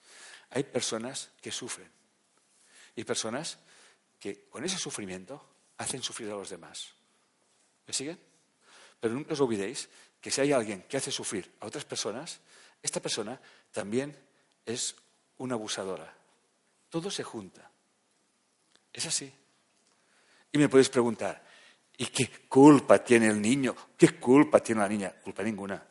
Hay personas que sufren y personas que con ese sufrimiento hacen sufrir a los demás. ¿Me siguen? Pero nunca os olvidéis que si hay alguien que hace sufrir a otras personas, esta persona también es una abusadora. Todo se junta. Es así. Y me podéis preguntar, ¿Y qué culpa tiene el niño? ¿Qué culpa tiene la niña? Culpa ninguna.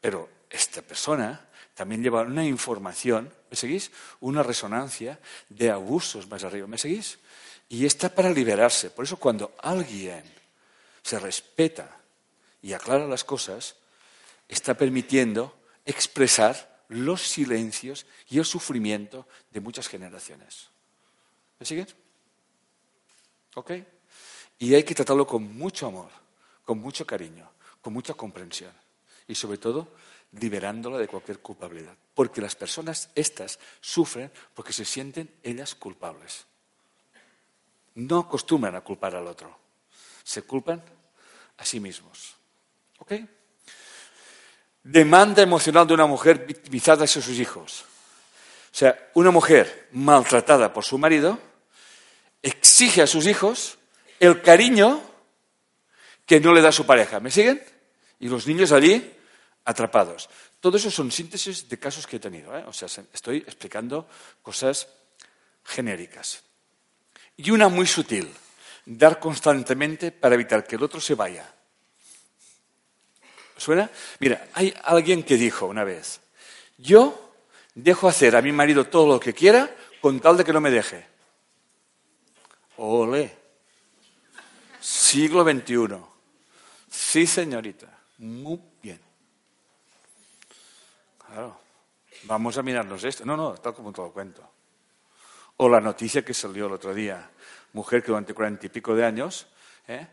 Pero esta persona también lleva una información, ¿me seguís? Una resonancia de abusos más arriba, ¿me seguís? Y está para liberarse. Por eso cuando alguien se respeta y aclara las cosas, está permitiendo expresar los silencios y el sufrimiento de muchas generaciones. ¿Me siguen? ¿Ok? Y hay que tratarlo con mucho amor, con mucho cariño, con mucha comprensión. Y sobre todo, liberándola de cualquier culpabilidad. Porque las personas estas sufren porque se sienten ellas culpables. No acostumbran a culpar al otro. Se culpan a sí mismos. ¿Ok? Demanda emocional de una mujer victimizada hacia sus hijos. O sea, una mujer maltratada por su marido exige a sus hijos el cariño que no le da su pareja. ¿Me siguen? Y los niños allí atrapados. Todo eso son síntesis de casos que he tenido. ¿eh? O sea, estoy explicando cosas genéricas. Y una muy sutil, dar constantemente para evitar que el otro se vaya. ¿Suena? Mira, hay alguien que dijo una vez, yo dejo hacer a mi marido todo lo que quiera con tal de que no me deje. Ole. Siglo XXI. Sí, señorita. Muy bien. Claro. Vamos a mirarnos esto. No, no, tal como te lo cuento. O la noticia que salió el otro día. Mujer que durante cuarenta y pico de años ¿eh?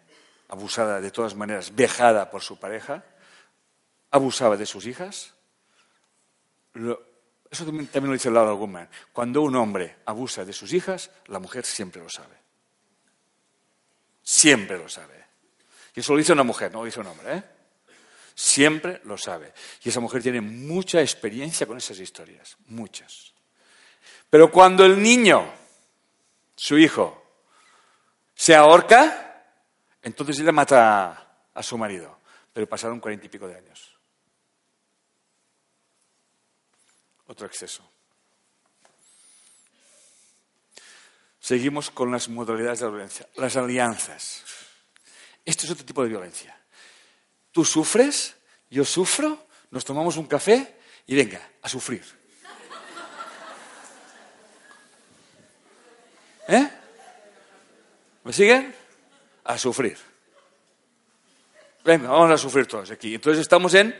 abusada de todas maneras, vejada por su pareja, abusaba de sus hijas. eso también, lo dice Laura Gutman. Cuando un hombre abusa de sus hijas, la mujer siempre lo sabe. Siempre lo sabe. Y eso lo dice una mujer, no lo dice un hombre. ¿eh? Siempre lo sabe. Y esa mujer tiene mucha experiencia con esas historias. Muchas. Pero cuando el niño, su hijo, se ahorca, entonces ella mata a su marido. Pero pasaron cuarenta y pico de años. Otro exceso. Seguimos con las modalidades de la violencia. Las alianzas. Esto es otro tipo de violencia. Tú sufres, yo sufro, nos tomamos un café y venga, a sufrir. ¿Eh? ¿Me siguen? A sufrir. Venga, vamos a sufrir todos aquí. Entonces estamos en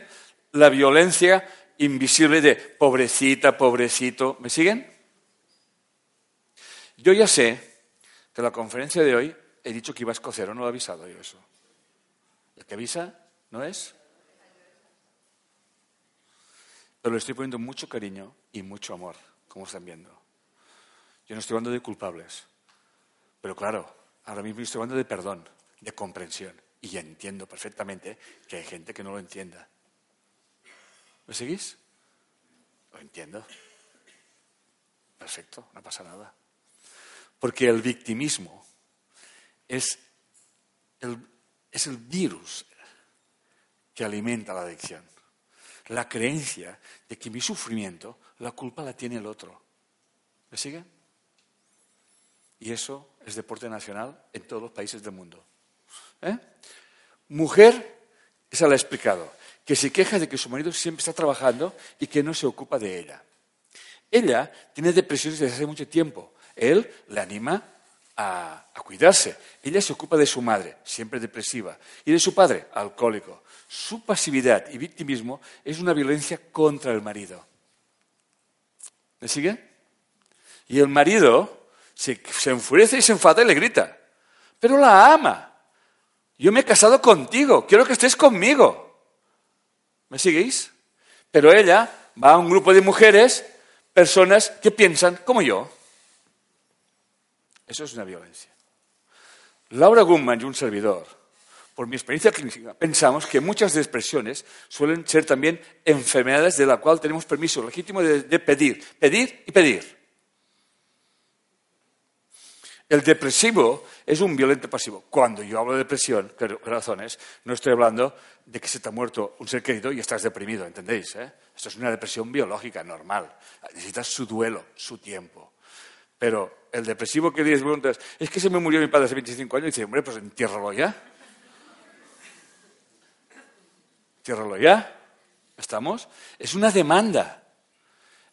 la violencia invisible de pobrecita, pobrecito. ¿Me siguen? Yo ya sé que la conferencia de hoy he dicho que iba a escocer, ¿o no lo he avisado yo eso? El que avisa no es. Pero le estoy poniendo mucho cariño y mucho amor, como están viendo. Yo no estoy hablando de culpables. Pero claro, ahora mismo estoy hablando de perdón, de comprensión. Y entiendo perfectamente que hay gente que no lo entienda. ¿Me seguís? Lo entiendo. Perfecto, no pasa nada. Porque el victimismo es el, es el virus que alimenta la adicción. La creencia de que mi sufrimiento, la culpa la tiene el otro. ¿Me sigue? Y eso es deporte nacional en todos los países del mundo. ¿Eh? Mujer, esa la he explicado, que se queja de que su marido siempre está trabajando y que no se ocupa de ella. Ella tiene depresiones desde hace mucho tiempo. Él la anima a, cuidarse. Ella se ocupa de su madre, siempre depresiva, y de su padre, alcohólico. Su pasividad y victimismo es una violencia contra el marido. ¿Me sigue? Y el marido se, se enfurece y se enfada y le grita. Pero la ama. Yo me he casado contigo, quiero que estés conmigo. ¿Me seguís? Pero ella va a un grupo de mujeres, personas que piensan como yo. Eso es una violencia. Laura Gutman y un servidor, por mi experiencia clínica, pensamos que muchas depresiones suelen ser también enfermedades de las cuales tenemos permiso legítimo de, pedir, pedir y pedir. El depresivo es un violento pasivo. Cuando yo hablo de depresión, razones, no estoy hablando de que se te ha muerto un ser querido y estás deprimido, ¿entendéis? Eh? Esto es una depresión biológica normal. Necesitas su duelo, su tiempo. Pero el depresivo que dices, preguntas, es que se me murió mi padre hace 25 años, y dice, hombre, pues entiérralo ya. Entiérralo ya. ¿Estamos? Es una demanda.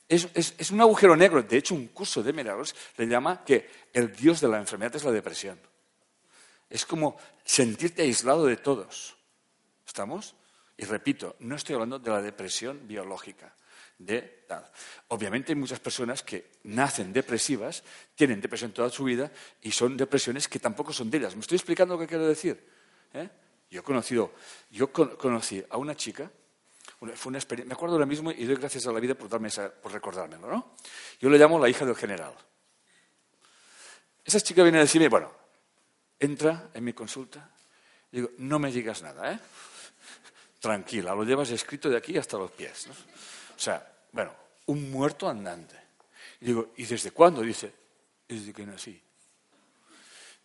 Es, es, un agujero negro. De hecho, un curso de milagros le llama que el dios de la enfermedad es la depresión. Es como sentirte aislado de todos. ¿Estamos? Y repito, no estoy hablando de la depresión biológica de Obviamente hay muchas personas que nacen depresivas, tienen depresión toda su vida y son depresiones que tampoco son de ellas. ¿Me estoy explicando lo que quiero decir? ¿Eh? Yo he conocido, yo conocí a una chica, fue una experiencia, me acuerdo ahora mismo y doy gracias a la vida por, darme por recordármelo, ¿no? Yo le llamo la hija del general. Esa chica viene a decirme, bueno, entra en mi consulta, digo, no me digas nada, ¿eh? Tranquila, lo llevas escrito de aquí hasta los pies. O sea, bueno, un muerto andante. Y digo, ¿y desde cuándo? Dice, desde que nací.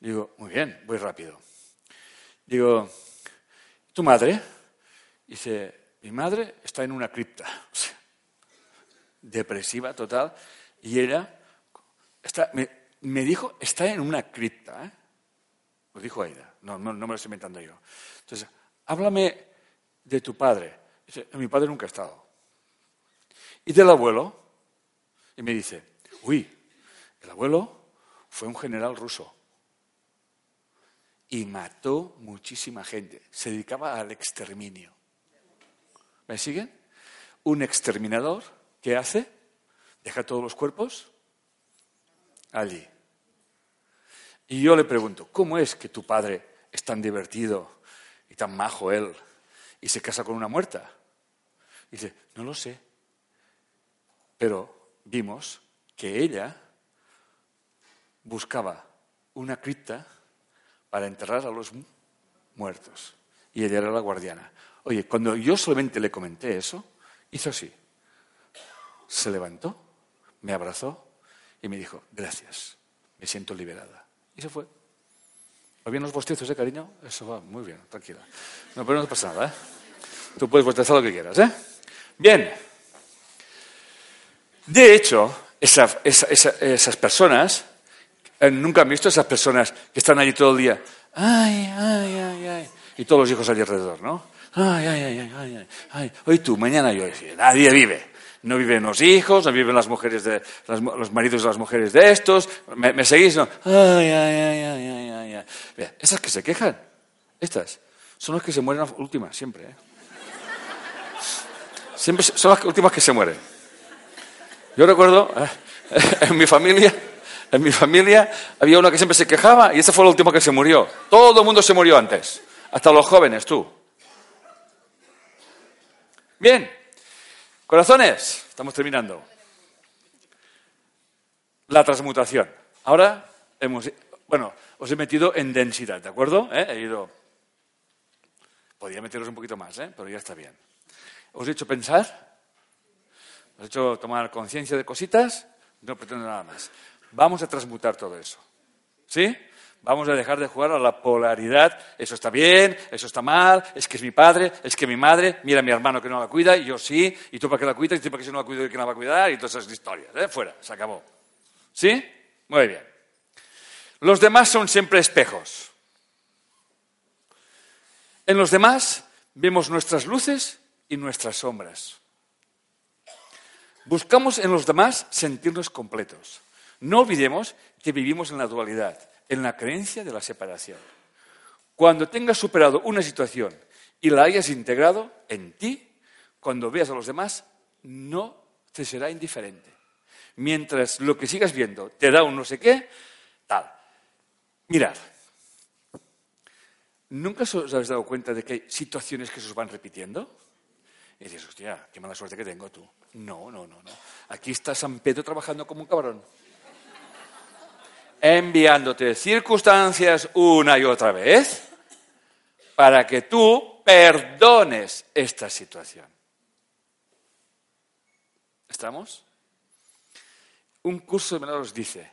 Digo, muy bien, voy rápido. Digo, ¿tu madre? Dice, mi madre está en una cripta. depresiva total. Y ella está, me, dijo, está en una cripta. ¿eh? Lo dijo ella, no, no, no me lo estoy inventando yo. Entonces, háblame de tu padre. Dice, mi padre nunca ha estado. ¿Y del abuelo? Y me dice, uy, el abuelo fue un general ruso y mató muchísima gente. Se dedicaba al exterminio. ¿Me siguen? Un exterminador, ¿qué hace? Deja todos los cuerpos allí. Y yo le pregunto, ¿cómo es que tu padre es tan divertido y tan majo él y se casa con una muerta? dice, no lo sé. Pero vimos que ella buscaba una cripta para enterrar a los muertos. Y ella era la guardiana. Oye, cuando yo solamente le comenté eso, hizo así. Se levantó, me abrazó y me dijo, gracias, me siento liberada. Y se fue. ¿Va bien los bostezos, eh, cariño? Eso va muy bien, tranquila. No, pero no pasa nada, ¿eh? Tú puedes bostezar lo que quieras, ¿eh? Bien. De hecho, esas personas, eh, nunca han visto esas personas que están allí todo el día. Ay, ay, ay, ay. Y todos los hijos allí alrededor, ¿no? Ay, ay, ay, ay, ay, ay. Hoy tú, mañana yo. Nadie vive. No viven los hijos, no viven las mujeres de, los maridos de las mujeres de estos. ¿Me, seguís? No. Ay, ay, ay, ay, ay, ay. esas que se quejan, estas, son las que se mueren últimas, siempre. ¿eh? Siempre son las últimas que se mueren. Yo recuerdo, eh, en mi familia, en mi familia había una que siempre se quejaba y esa fue la última que se murió. Todo el mundo se murió antes, hasta los jóvenes, tú. Bien, corazones, estamos terminando. La transmutación. Ahora hemos, bueno, os he metido en densidad, ¿de acuerdo? ¿Eh? He ido. Podría meteros un poquito más, ¿eh? pero ya está bien. ¿Os he hecho pensar? ¿Os he hecho tomar conciencia de cositas? No pretendo nada más. Vamos a transmutar todo eso. ¿Sí? Vamos a dejar de jugar a la polaridad. Eso está bien, eso está mal, es que es mi padre, es que mi madre, mira a mi hermano que no la cuida, y yo sí, y tú para qué la cuidas, y tú para qué si no la cuido, y no la va a cuidar, y todas esas historias. ¿eh? Fuera, se acabó. ¿Sí? Muy bien. Los demás son siempre espejos. En los demás vemos nuestras luces y nuestras sombras. Buscamos en los demás sentirnos completos. No olvidemos que vivimos en la dualidad, en la creencia de la separación. Cuando tengas superado una situación y la hayas integrado en ti, cuando veas a los demás, no te será indiferente. Mientras lo que sigas viendo te da un no sé qué, tal. Mirad, ¿nunca os habéis dado cuenta de que hay situaciones que se os van repitiendo? Y dices, hostia, qué mala suerte que tengo tú. No, no, no, no. Aquí está San Pedro trabajando como un cabrón. Enviándote circunstancias una y otra vez para que tú perdones esta situación. ¿Estamos? Un curso de menores dice,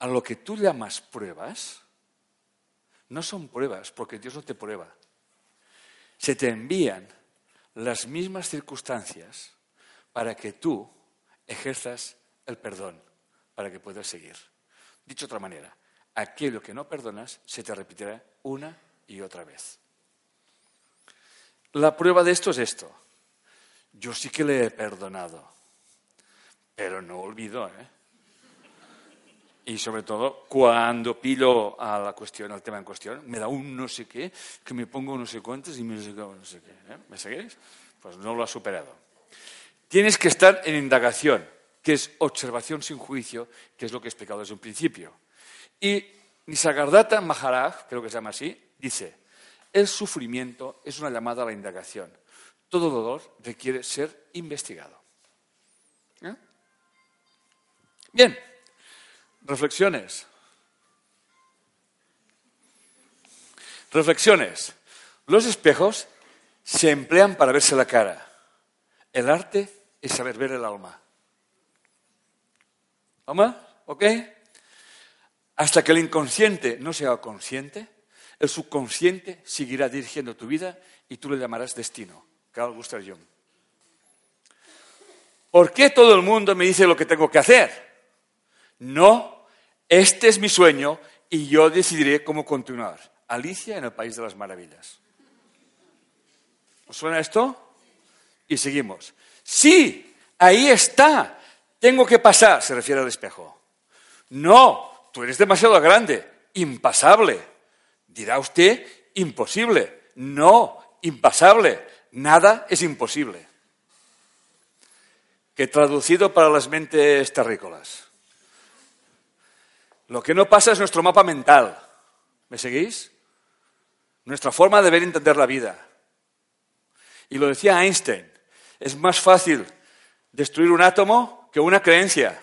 a lo que tú llamas pruebas, no son pruebas, porque Dios no te prueba. Se te envían las mismas circunstancias para que tú ejerzas el perdón, para que puedas seguir. Dicho de otra manera, aquello que no perdonas se te repetirá una y otra vez. La prueba de esto es esto. Yo sí que le he perdonado, pero no olvido, ¿eh? Y sobre todo, cuando pillo a la cuestión, al tema en cuestión, me da un no sé qué, que me pongo no sé cuántos y me no sé no sé qué. ¿eh? ¿Me seguís? Pues no lo ha superado. Tienes que estar en indagación, que es observación sin juicio, que es lo que he explicado desde un principio. Y Nisargadatta Maharaj, creo que se llama así, dice, el sufrimiento es una llamada a la indagación. Todo dolor requiere ser investigado. ¿Eh? Bien. Reflexiones. Reflexiones. Los espejos se emplean para verse la cara. El arte es saber ver el alma. ¿Vamos? ¿Ok? Hasta que el inconsciente no sea consciente, el subconsciente seguirá dirigiendo tu vida y tú le llamarás destino. Carl Gustav Jung. ¿Por qué todo el mundo me dice lo que tengo que hacer? No, este es mi sueño y yo decidiré cómo continuar. Alicia en el País de las Maravillas. ¿Os suena esto? Y seguimos. Sí, ahí está. Tengo que pasar, se refiere al espejo. No, tú eres demasiado grande, impasable. Dirá usted, imposible. No, impasable. Nada es imposible. Que traducido para las mentes terrícolas. Lo que no pasa es nuestro mapa mental. ¿Me seguís? Nuestra forma de ver y entender la vida. Y lo decía Einstein, es más fácil destruir un átomo que una creencia.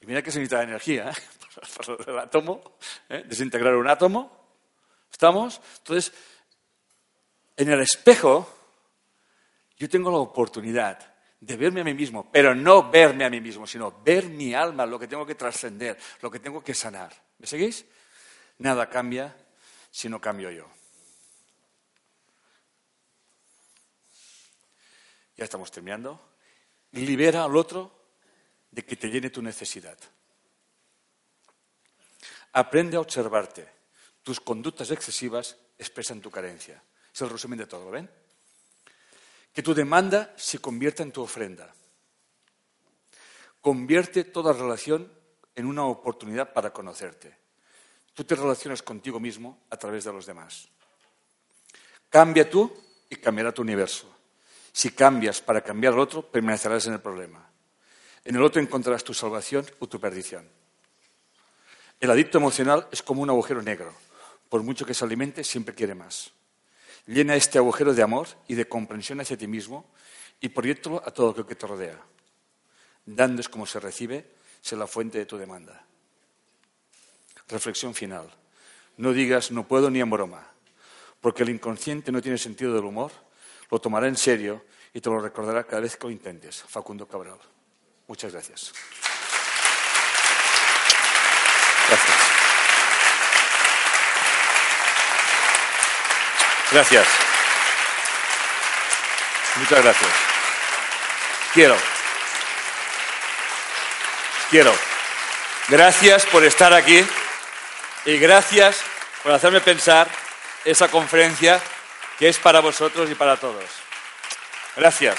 Y mira que se necesita energía ¿eh? para el átomo, ¿eh? desintegrar un átomo. ¿Estamos? Entonces, en el espejo, yo tengo la oportunidad de verme a mí mismo, pero no verme a mí mismo, sino ver mi alma, lo que tengo que trascender, lo que tengo que sanar. ¿Me seguís? Nada cambia si no cambio yo. Ya estamos terminando. Libera al otro de que te llene tu necesidad. Aprende a observarte. Tus conductas excesivas expresan tu carencia. Es el resumen de todo, ¿ven? Que tu demanda se convierta en tu ofrenda. Convierte toda relación en una oportunidad para conocerte. Tú te relacionas contigo mismo a través de los demás. Cambia tú y cambiará tu universo. Si cambias para cambiar al otro, permanecerás en el problema. En el otro encontrarás tu salvación o tu perdición. El adicto emocional es como un agujero negro. Por mucho que se alimente, siempre quiere más. Llena este agujero de amor y de comprensión hacia ti mismo y proyectalo a todo lo que te rodea. Dando es como se recibe, es la fuente de tu demanda. Reflexión final. No digas no puedo ni en broma, porque el inconsciente no tiene sentido del humor, lo tomará en serio y te lo recordará cada vez que lo intentes. Facundo Cabral. Muchas. Gracias. Gracias. Muchas gracias. Quiero. Quiero. Gracias por estar aquí y gracias por hacerme pensar esa conferencia que es para vosotros y para todos. Gracias.